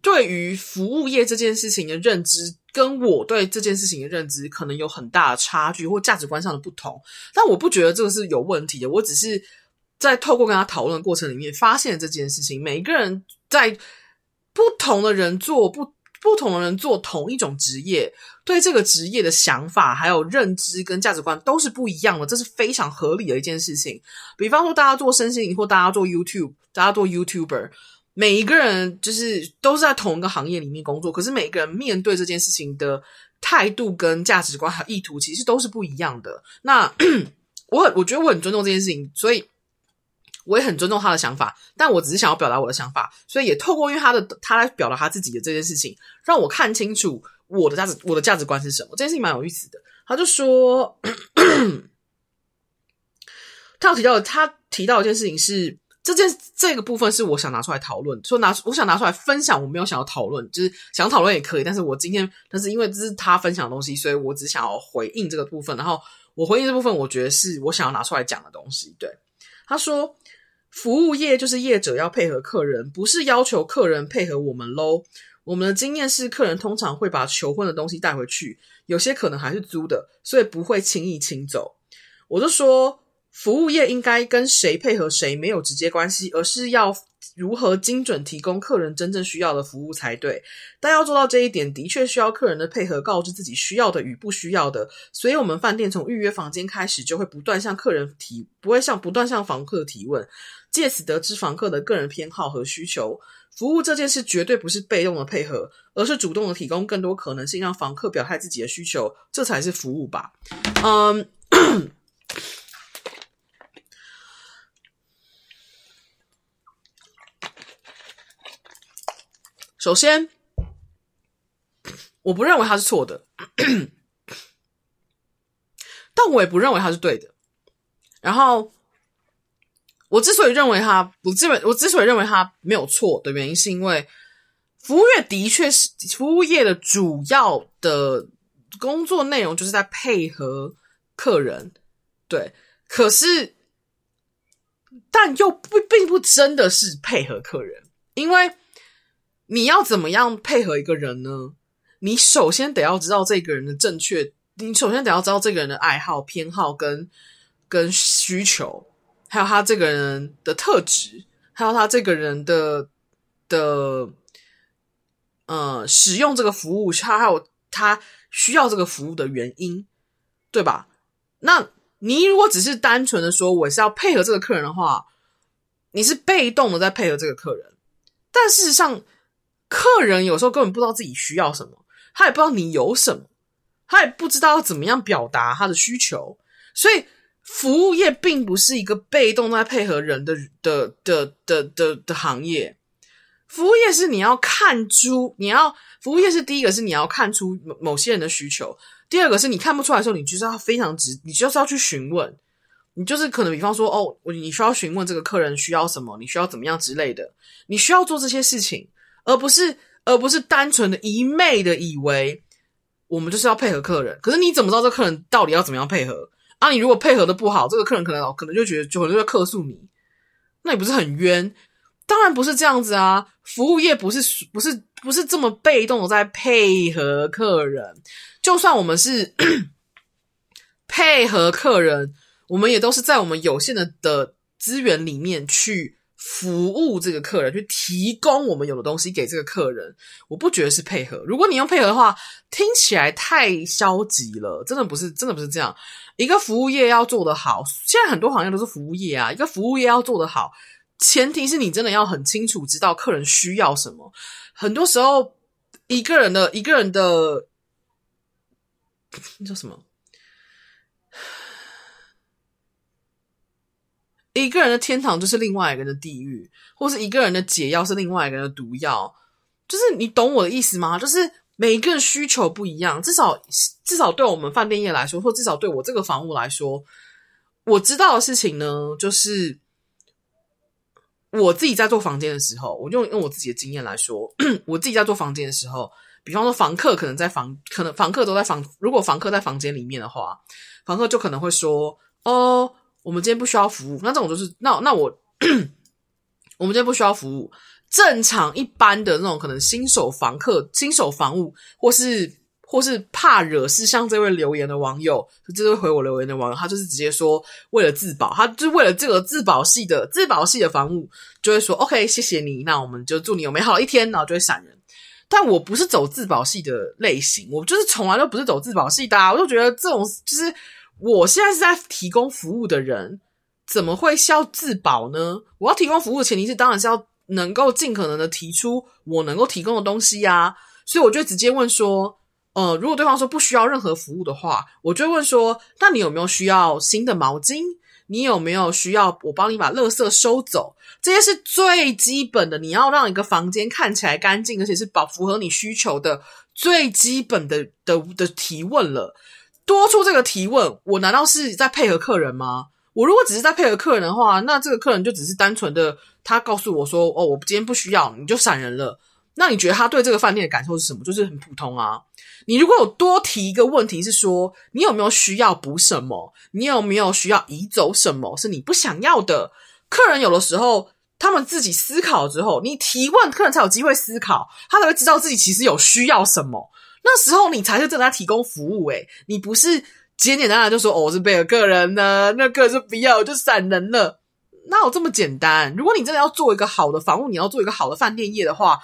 对于服务业这件事情的认知。跟我对这件事情的认知可能有很大的差距，或价值观上的不同，但我不觉得这个是有问题的。我只是在透过跟他讨论的过程里面，发现这件事情，每一个人在不同的人做不不同的人做同一种职业，对这个职业的想法还有认知跟价值观都是不一样的，这是非常合理的一件事情。比方说，大家做身心灵，或大家做 YouTube，大家做 YouTuber。每一个人就是都是在同一个行业里面工作，可是每一个人面对这件事情的态度跟价值观和意图，其实都是不一样的。那 我很我觉得我很尊重这件事情，所以我也很尊重他的想法。但我只是想要表达我的想法，所以也透过因为他的他来表达他自己的这件事情，让我看清楚我的价值我的价值观是什么。这件事情蛮有意思的。他就说，他有提到他提到一件事情是。这件这个部分是我想拿出来讨论，说拿我想拿出来分享，我没有想要讨论，就是想讨论也可以，但是我今天，但是因为这是他分享的东西，所以我只想要回应这个部分。然后我回应这部分，我觉得是我想要拿出来讲的东西。对，他说，服务业就是业者要配合客人，不是要求客人配合我们喽。我们的经验是，客人通常会把求婚的东西带回去，有些可能还是租的，所以不会轻易清走。我就说。服务业应该跟谁配合谁没有直接关系，而是要如何精准提供客人真正需要的服务才对。但要做到这一点，的确需要客人的配合，告知自己需要的与不需要的。所以，我们饭店从预约房间开始，就会不断向客人提，不会向不断向房客提问，借此得知房客的个人偏好和需求。服务这件事绝对不是被动的配合，而是主动的提供更多可能性，让房客表态自己的需求，这才是服务吧。嗯。首先，我不认为他是错的，但我也不认为他是对的。然后，我之所以认为他，我基本我之所以认为他没有错的原因，是因为服务业的确是服务业的主要的工作内容，就是在配合客人。对，可是，但又不并不真的是配合客人，因为。你要怎么样配合一个人呢？你首先得要知道这个人的正确，你首先得要知道这个人的爱好、偏好跟跟需求，还有他这个人的特质，还有他这个人的的呃使用这个服务，他还有他需要这个服务的原因，对吧？那你如果只是单纯的说我是要配合这个客人的话，你是被动的在配合这个客人，但事实上。客人有时候根本不知道自己需要什么，他也不知道你有什么，他也不知道怎么样表达他的需求。所以，服务业并不是一个被动在配合人的的的的的的，行业。服务业是你要看出，你要服务业是第一个是你要看出某某些人的需求，第二个是你看不出来的时候，你就是要非常直，你就是要去询问，你就是可能比方说哦，你需要询问这个客人需要什么，你需要怎么样之类的，你需要做这些事情，而不是而不是单纯的一昧的以为我们就是要配合客人，可是你怎么知道这客人到底要怎么样配合？啊？你如果配合的不好，这个客人可能可能就觉得就可能就会客诉你，那你不是很冤？当然不是这样子啊！服务业不是不是不是这么被动的在配合客人，就算我们是 配合客人，我们也都是在我们有限的的资源里面去服务这个客人，去提供我们有的东西给这个客人。我不觉得是配合。如果你用配合的话，听起来太消极了，真的不是，真的不是这样。一个服务业要做得好，现在很多行业都是服务业啊，一个服务业要做得好。前提是你真的要很清楚知道客人需要什么。很多时候，一个人的一个人的那叫什么？一个人的天堂就是另外一个人的地狱，或是一个人的解药是另外一个人的毒药。就是你懂我的意思吗？就是每一个人需求不一样，至少至少对我们饭店业来说，或至少对我这个房屋来说，我知道的事情呢，就是。我自己在做房间的时候，我就用我自己的经验来说，我自己在做房间的时候，比方说房客可能在房，可能房客都在房，如果房客在房间里面的话，房客就可能会说：“哦，我们今天不需要服务。”那这种就是，那那我，我们今天不需要服务。正常一般的那种可能新手房客、新手房务或是。或是怕惹事，像这位留言的网友，这位回我留言的网友，他就是直接说，为了自保，他就为了这个自保系的自保系的房务，就会说 OK，谢谢你，那我们就祝你有美好的一天，然后就会闪人。但我不是走自保系的类型，我就是从来都不是走自保系的啊，我就觉得这种就是我现在是在提供服务的人，怎么会需要自保呢？我要提供服务的前提是，当然是要能够尽可能的提出我能够提供的东西呀，所以我就直接问说。呃，如果对方说不需要任何服务的话，我就问说：那你有没有需要新的毛巾？你有没有需要我帮你把垃圾收走？这些是最基本的，你要让一个房间看起来干净，而且是保符合你需求的最基本的的的提问了。多出这个提问，我难道是在配合客人吗？我如果只是在配合客人的话，那这个客人就只是单纯的他告诉我说：哦，我今天不需要，你就闪人了。那你觉得他对这个饭店的感受是什么？就是很普通啊。你如果有多提一个问题，是说你有没有需要补什么？你有没有需要移走什么？是你不想要的？客人有的时候他们自己思考之后，你提问，客人才有机会思考，他才会知道自己其实有需要什么。那时候你才是正在提供服务，诶，你不是简简单单就说哦，我是贝尔个人呢，那个是不要就闪人了，哪有这么简单？如果你真的要做一个好的房务，你要做一个好的饭店业的话。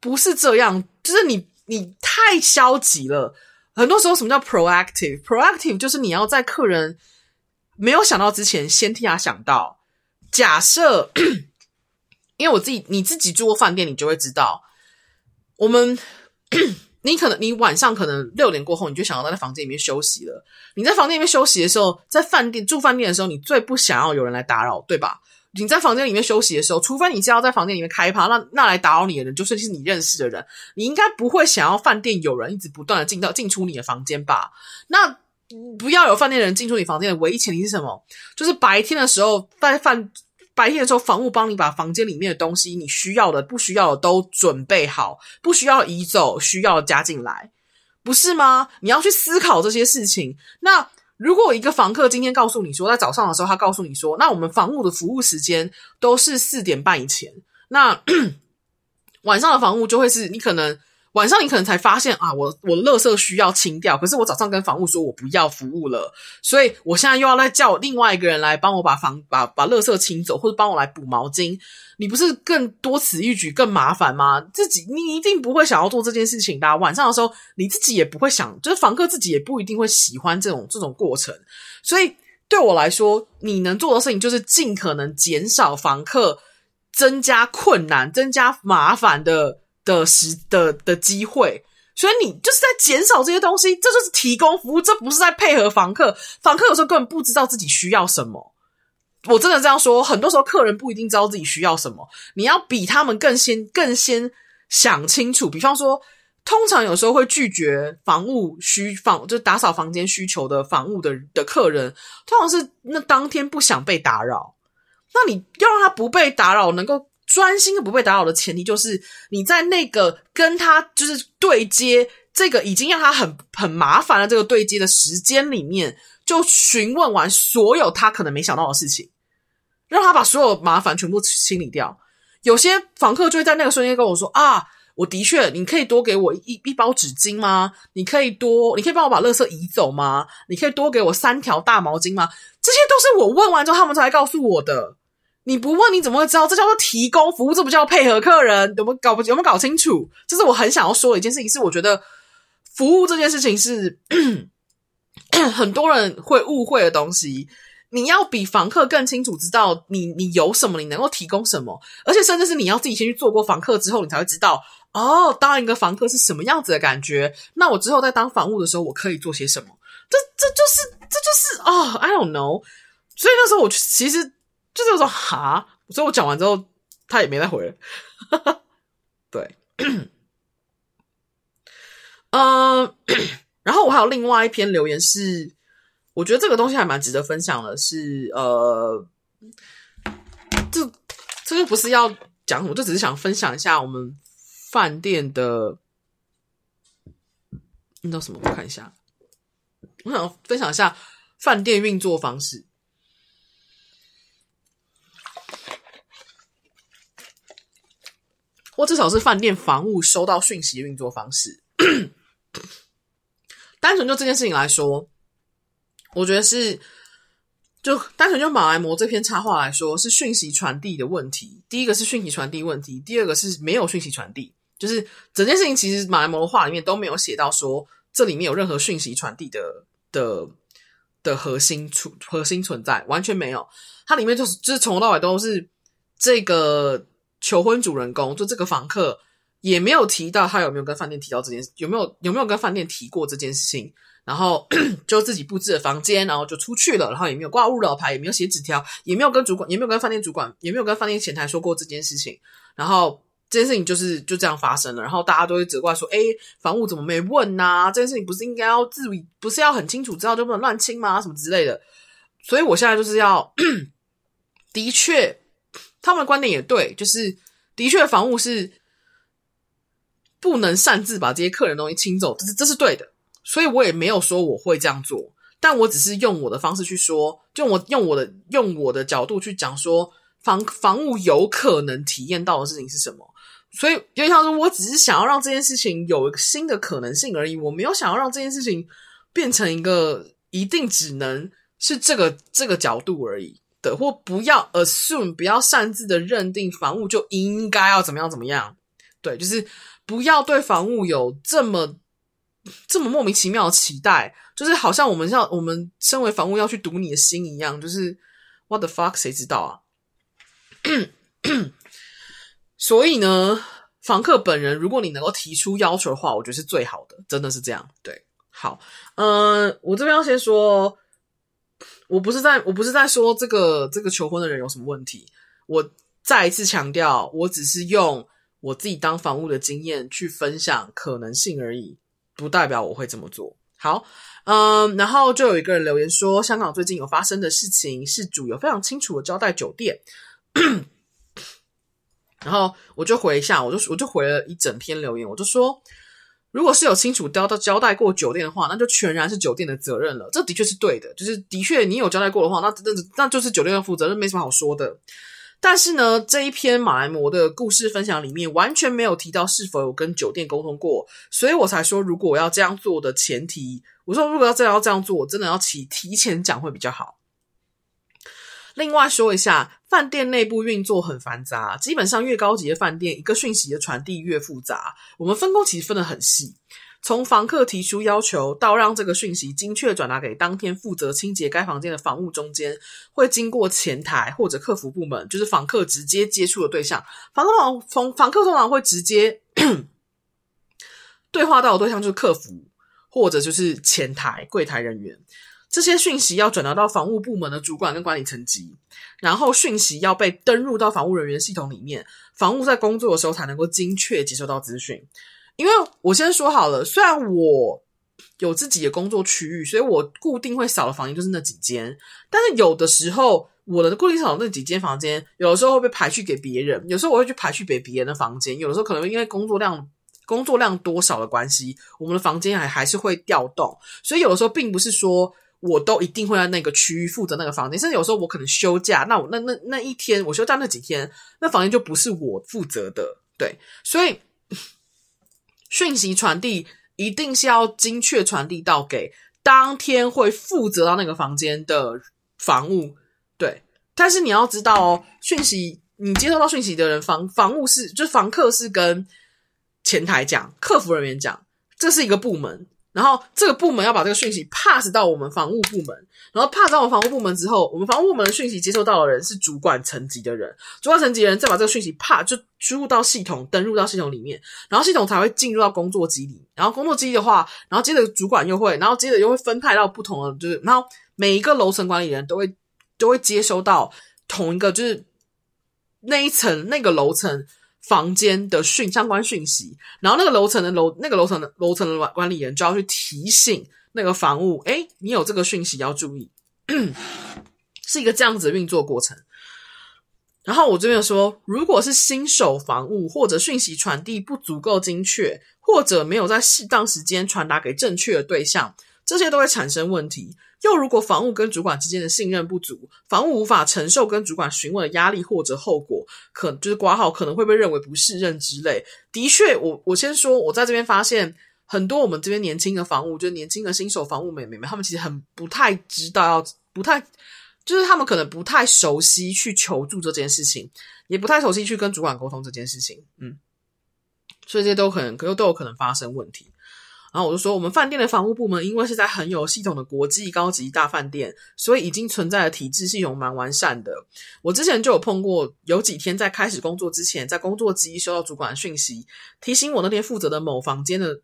不是这样，就是你你太消极了。很多时候，什么叫 proactive？proactive 就是你要在客人没有想到之前，先替他想到。假设，因为我自己你自己住过饭店，你就会知道，我们你可能你晚上可能六点过后，你就想要在房间里面休息了。你在房间里面休息的时候，在饭店住饭店的时候，你最不想要有人来打扰，对吧？你在房间里面休息的时候，除非你是要在房间里面开趴，那那来打扰你的人，就算是你认识的人，你应该不会想要饭店有人一直不断的进到进出你的房间吧？那不要有饭店的人进出你房间的唯一前提是什么？就是白天的时候，在饭白天的时候，房务帮你把房间里面的东西，你需要的、不需要的都准备好，不需要移走，需要加进来，不是吗？你要去思考这些事情。那。如果一个房客今天告诉你说，在早上的时候，他告诉你说，那我们房务的服务时间都是四点半以前，那 晚上的房务就会是你可能。晚上你可能才发现啊，我我垃圾需要清掉，可是我早上跟房务说我不要服务了，所以我现在又要再叫另外一个人来帮我把房把把垃圾清走，或者帮我来补毛巾，你不是更多此一举更麻烦吗？自己你一定不会想要做这件事情的。晚上的时候你自己也不会想，就是房客自己也不一定会喜欢这种这种过程，所以对我来说，你能做的事情就是尽可能减少房客增加困难、增加麻烦的。的时的的机会，所以你就是在减少这些东西，这就是提供服务，这不是在配合房客。房客有时候根本不知道自己需要什么。我真的这样说，很多时候客人不一定知道自己需要什么，你要比他们更先、更先想清楚。比方说，通常有时候会拒绝房务需房，就打扫房间需求的房务的的客人，通常是那当天不想被打扰。那你要让他不被打扰，能够。专心的不被打扰的前提，就是你在那个跟他就是对接这个已经让他很很麻烦的这个对接的时间里面，就询问完所有他可能没想到的事情，让他把所有麻烦全部清理掉。有些房客就会在那个瞬间跟我说：“啊，我的确，你可以多给我一一包纸巾吗？你可以多，你可以帮我把垃圾移走吗？你可以多给我三条大毛巾吗？”这些都是我问完之后，他们才告诉我的。你不问你怎么会知道？这叫做提供服务，这不叫配合客人。有没有搞不有没有搞清楚？这是我很想要说的一件事情。是我觉得服务这件事情是 很多人会误会的东西。你要比房客更清楚知道你你有什么，你能够提供什么，而且甚至是你要自己先去做过房客之后，你才会知道哦，当一个房客是什么样子的感觉。那我之后在当房务的时候，我可以做些什么？这这就是这就是哦，I don't know。所以那时候我其实。就是说哈，所以我讲完之后，他也没再回了。对，嗯，然后我还有另外一篇留言是，我觉得这个东西还蛮值得分享的是，呃，这这个不是要讲什么，就只是想分享一下我们饭店的，那叫什么？我看一下，我想分享一下饭店运作方式。或至少是饭店房务收到讯息的运作方式。单纯就这件事情来说，我觉得是就单纯就马来貘这篇插画来说，是讯息传递的问题。第一个是讯息传递问题，第二个是没有讯息传递。就是整件事情其实马来貘的话里面都没有写到说这里面有任何讯息传递的的的核心存核心存在，完全没有。它里面就是就是从头到尾都是这个。求婚主人公就这个房客也没有提到他有没有跟饭店提到这件事，有没有有没有跟饭店提过这件事情，然后 就自己布置了房间，然后就出去了，然后也没有挂勿扰牌，也没有写纸条，也没有跟主管，也没有跟饭店主管，也没有跟饭店前台说过这件事情，然后这件事情就是就这样发生了，然后大家都会责怪说，诶，房务怎么没问呐、这件事情不是应该要自不是要很清楚知道就不能乱清吗？什么之类的，所以我现在就是要 的确。他们的观点也对，就是的确，房务是不能擅自把这些客人东西清走，这是这是对的。所以我也没有说我会这样做，但我只是用我的方式去说，就我用我的用我的角度去讲说，房房务有可能体验到的事情是什么。所以有点像说，我只是想要让这件事情有一个新的可能性而已，我没有想要让这件事情变成一个一定只能是这个这个角度而已。的或不要 assume，不要擅自的认定房屋就应该要怎么样怎么样，对，就是不要对房屋有这么这么莫名其妙的期待，就是好像我们像我们身为房屋要去读你的心一样，就是 what the fuck，谁知道啊？所以呢，房客本人，如果你能够提出要求的话，我觉得是最好的，真的是这样。对，好，嗯、我这边要先说。我不是在，我不是在说这个这个求婚的人有什么问题。我再一次强调，我只是用我自己当房务的经验去分享可能性而已，不代表我会这么做。好，嗯，然后就有一个人留言说，香港最近有发生的事情，事主有非常清楚的交代酒店，然后我就回一下，我就我就回了一整篇留言，我就说。如果是有清楚交代交代过酒店的话，那就全然是酒店的责任了。这的确是对的，就是的确你有交代过的话，那那那就是酒店要负责，那没什么好说的。但是呢，这一篇马来貘的故事分享里面完全没有提到是否有跟酒店沟通过，所以我才说，如果我要这样做的前提，我说如果要这样要这样做，我真的要提提前讲会比较好。另外说一下，饭店内部运作很繁杂，基本上越高级的饭店，一个讯息的传递越复杂。我们分工其实分得很细，从房客提出要求到让这个讯息精确转达给当天负责清洁该房间的房务中间，会经过前台或者客服部门，就是房客直接接触的对象。房客通从房客通常会直接 对话到的对象就是客服或者就是前台柜台人员。这些讯息要转达到房务部门的主管跟管理层级，然后讯息要被登入到房务人员系统里面，房务在工作的时候才能够精确接收到资讯。因为我先说好了，虽然我有自己的工作区域，所以我固定会扫的房间就是那几间，但是有的时候我的固定扫的那几间房间，有的时候会被排去给别人，有时候我会去排去给别人的房间，有的时候可能因为工作量工作量多少的关系，我们的房间还还是会调动，所以有的时候并不是说。我都一定会在那个区域负责那个房间，甚至有时候我可能休假，那我那那那一天我休假那几天，那房间就不是我负责的，对，所以 讯息传递一定是要精确传递到给当天会负责到那个房间的房务，对，但是你要知道哦，讯息你接收到讯息的人，房房务是就是房客是跟前台讲，客服人员讲，这是一个部门。然后这个部门要把这个讯息 pass 到我们防务部门，然后 pass 到我们防务部门之后，我们防务部门的讯息接收到的人是主管层级的人，主管层级的人再把这个讯息 pass 就输入到系统，登入到系统里面，然后系统才会进入到工作机里，然后工作机的话，然后接着主管又会，然后接着又会分派到不同的，就是然后每一个楼层管理人都会都会接收到同一个，就是那一层那个楼层。房间的讯相关讯息，然后那个楼层的楼那个楼层的楼层的管管理员就要去提醒那个房屋，哎，你有这个讯息要注意，是一个这样子运作过程。然后我这边说，如果是新手房屋或者讯息传递不足够精确，或者没有在适当时间传达给正确的对象，这些都会产生问题。又如果房屋跟主管之间的信任不足，房屋无法承受跟主管询问的压力或者后果，可就是挂号可能会被认为不适任之类。的确，我我先说，我在这边发现很多我们这边年轻的房屋，就是年轻的新手房务妹妹们，他们其实很不太知道要，不太就是他们可能不太熟悉去求助这件事情，也不太熟悉去跟主管沟通这件事情，嗯，所以这些都可能，可都有可能发生问题。然后我就说，我们饭店的房务部门，因为是在很有系统的国际高级大饭店，所以已经存在的体制系统蛮完善的。我之前就有碰过，有几天在开始工作之前，在工作机收到主管讯息，提醒我那天负责的某房间的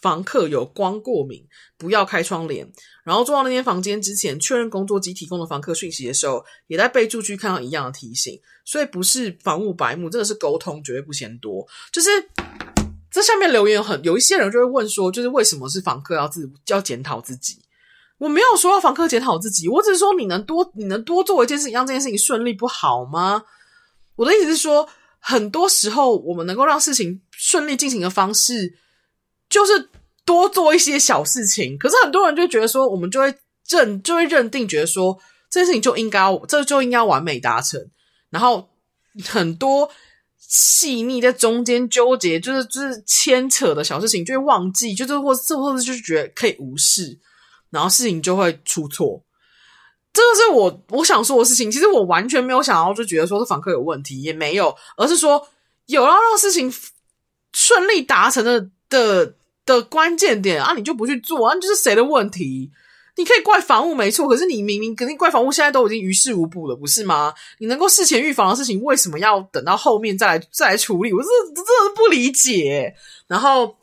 房客有光过敏，不要开窗帘。然后坐到那间房间之前，确认工作机提供的房客讯息的时候，也在备注区看到一样的提醒。所以不是房务白目，真的是沟通绝对不嫌多，就是。这下面留言很有一些人就会问说，就是为什么是房客要自要检讨自己？我没有说要房客检讨自己，我只是说你能多你能多做一件事情，让这件事情顺利不好吗？我的意思是说，很多时候我们能够让事情顺利进行的方式，就是多做一些小事情。可是很多人就觉得说，我们就会认就会认定觉得说，这件事情就应该这就应该完美达成，然后很多。细腻在中间纠结，就是就是牵扯的小事情，就会忘记，就是或是或者就是觉得可以无视，然后事情就会出错。这个是我我想说的事情。其实我完全没有想要就觉得说是房客有问题，也没有，而是说有要让事情顺利达成的的的关键点啊，你就不去做，啊，那就是谁的问题？你可以怪房屋没错，可是你明明肯定怪房屋，现在都已经于事无补了，不是吗？你能够事前预防的事情，为什么要等到后面再来再来处理？我是真的是不理解。然后，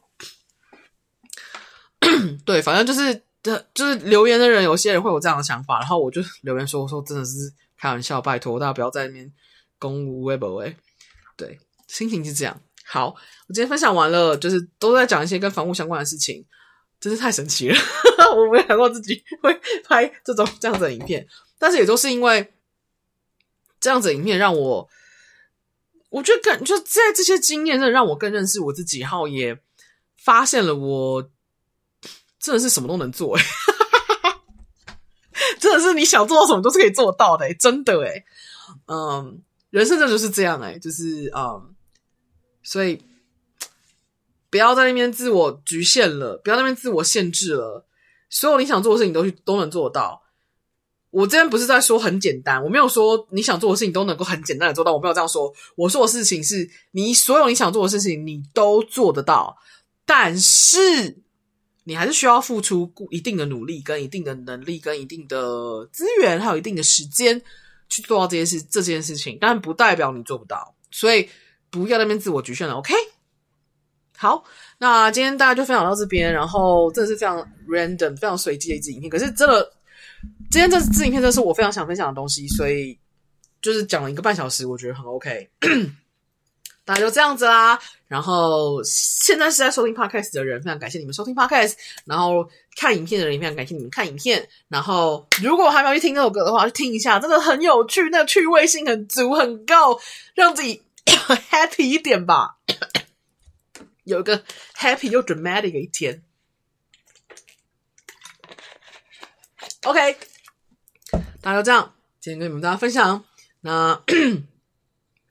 对，反正就是就是留言的人，有些人会有这样的想法，然后我就留言说：“我说真的是开玩笑，拜托大家不要在那边攻无微博。”对，心情是这样。好，我今天分享完了，就是都在讲一些跟房屋相关的事情。真是太神奇了，我没有想过自己会拍这种这样子的影片，但是也都是因为这样子的影片让我，我觉得更就在这些经验，真的让我更认识我自己，然后也发现了我真的是什么都能做，真的是你想做到什么都是可以做到的，真的诶，嗯，人生真的就是这样诶，就是嗯，所以。不要在那边自我局限了，不要在那边自我限制了。所有你想做的事情都去都能做到。我这边不是在说很简单，我没有说你想做的事情都能够很简单的做到，我没有这样说。我说的事情是你所有你想做的事情，你都做得到，但是你还是需要付出一定的努力、跟一定的能力、跟一定的资源，还有一定的时间去做到这件事这件事情。但不代表你做不到，所以不要在那边自我局限了。OK。好，那今天大家就分享到这边，然后这是非常 random、非常随机的一支影片，可是真的，今天这支影片真的是我非常想分享的东西，所以就是讲了一个半小时，我觉得很 OK。大家就这样子啦。然后现在是在收听 Podcast 的人，非常感谢你们收听 Podcast。然后看影片的人，也非常感谢你们看影片。然后如果还没有去听这首歌的话，去听一下，真的很有趣，那个趣味性很足很高，让自己 happy 一点吧。有一个 happy 又 dramatic 的一天。OK，大家就这样，今天跟你们大家分享。那。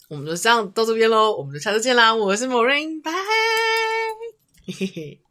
我们就这样到这边喽，我们就下次见啦！我是莫瑞，拜，嘿嘿。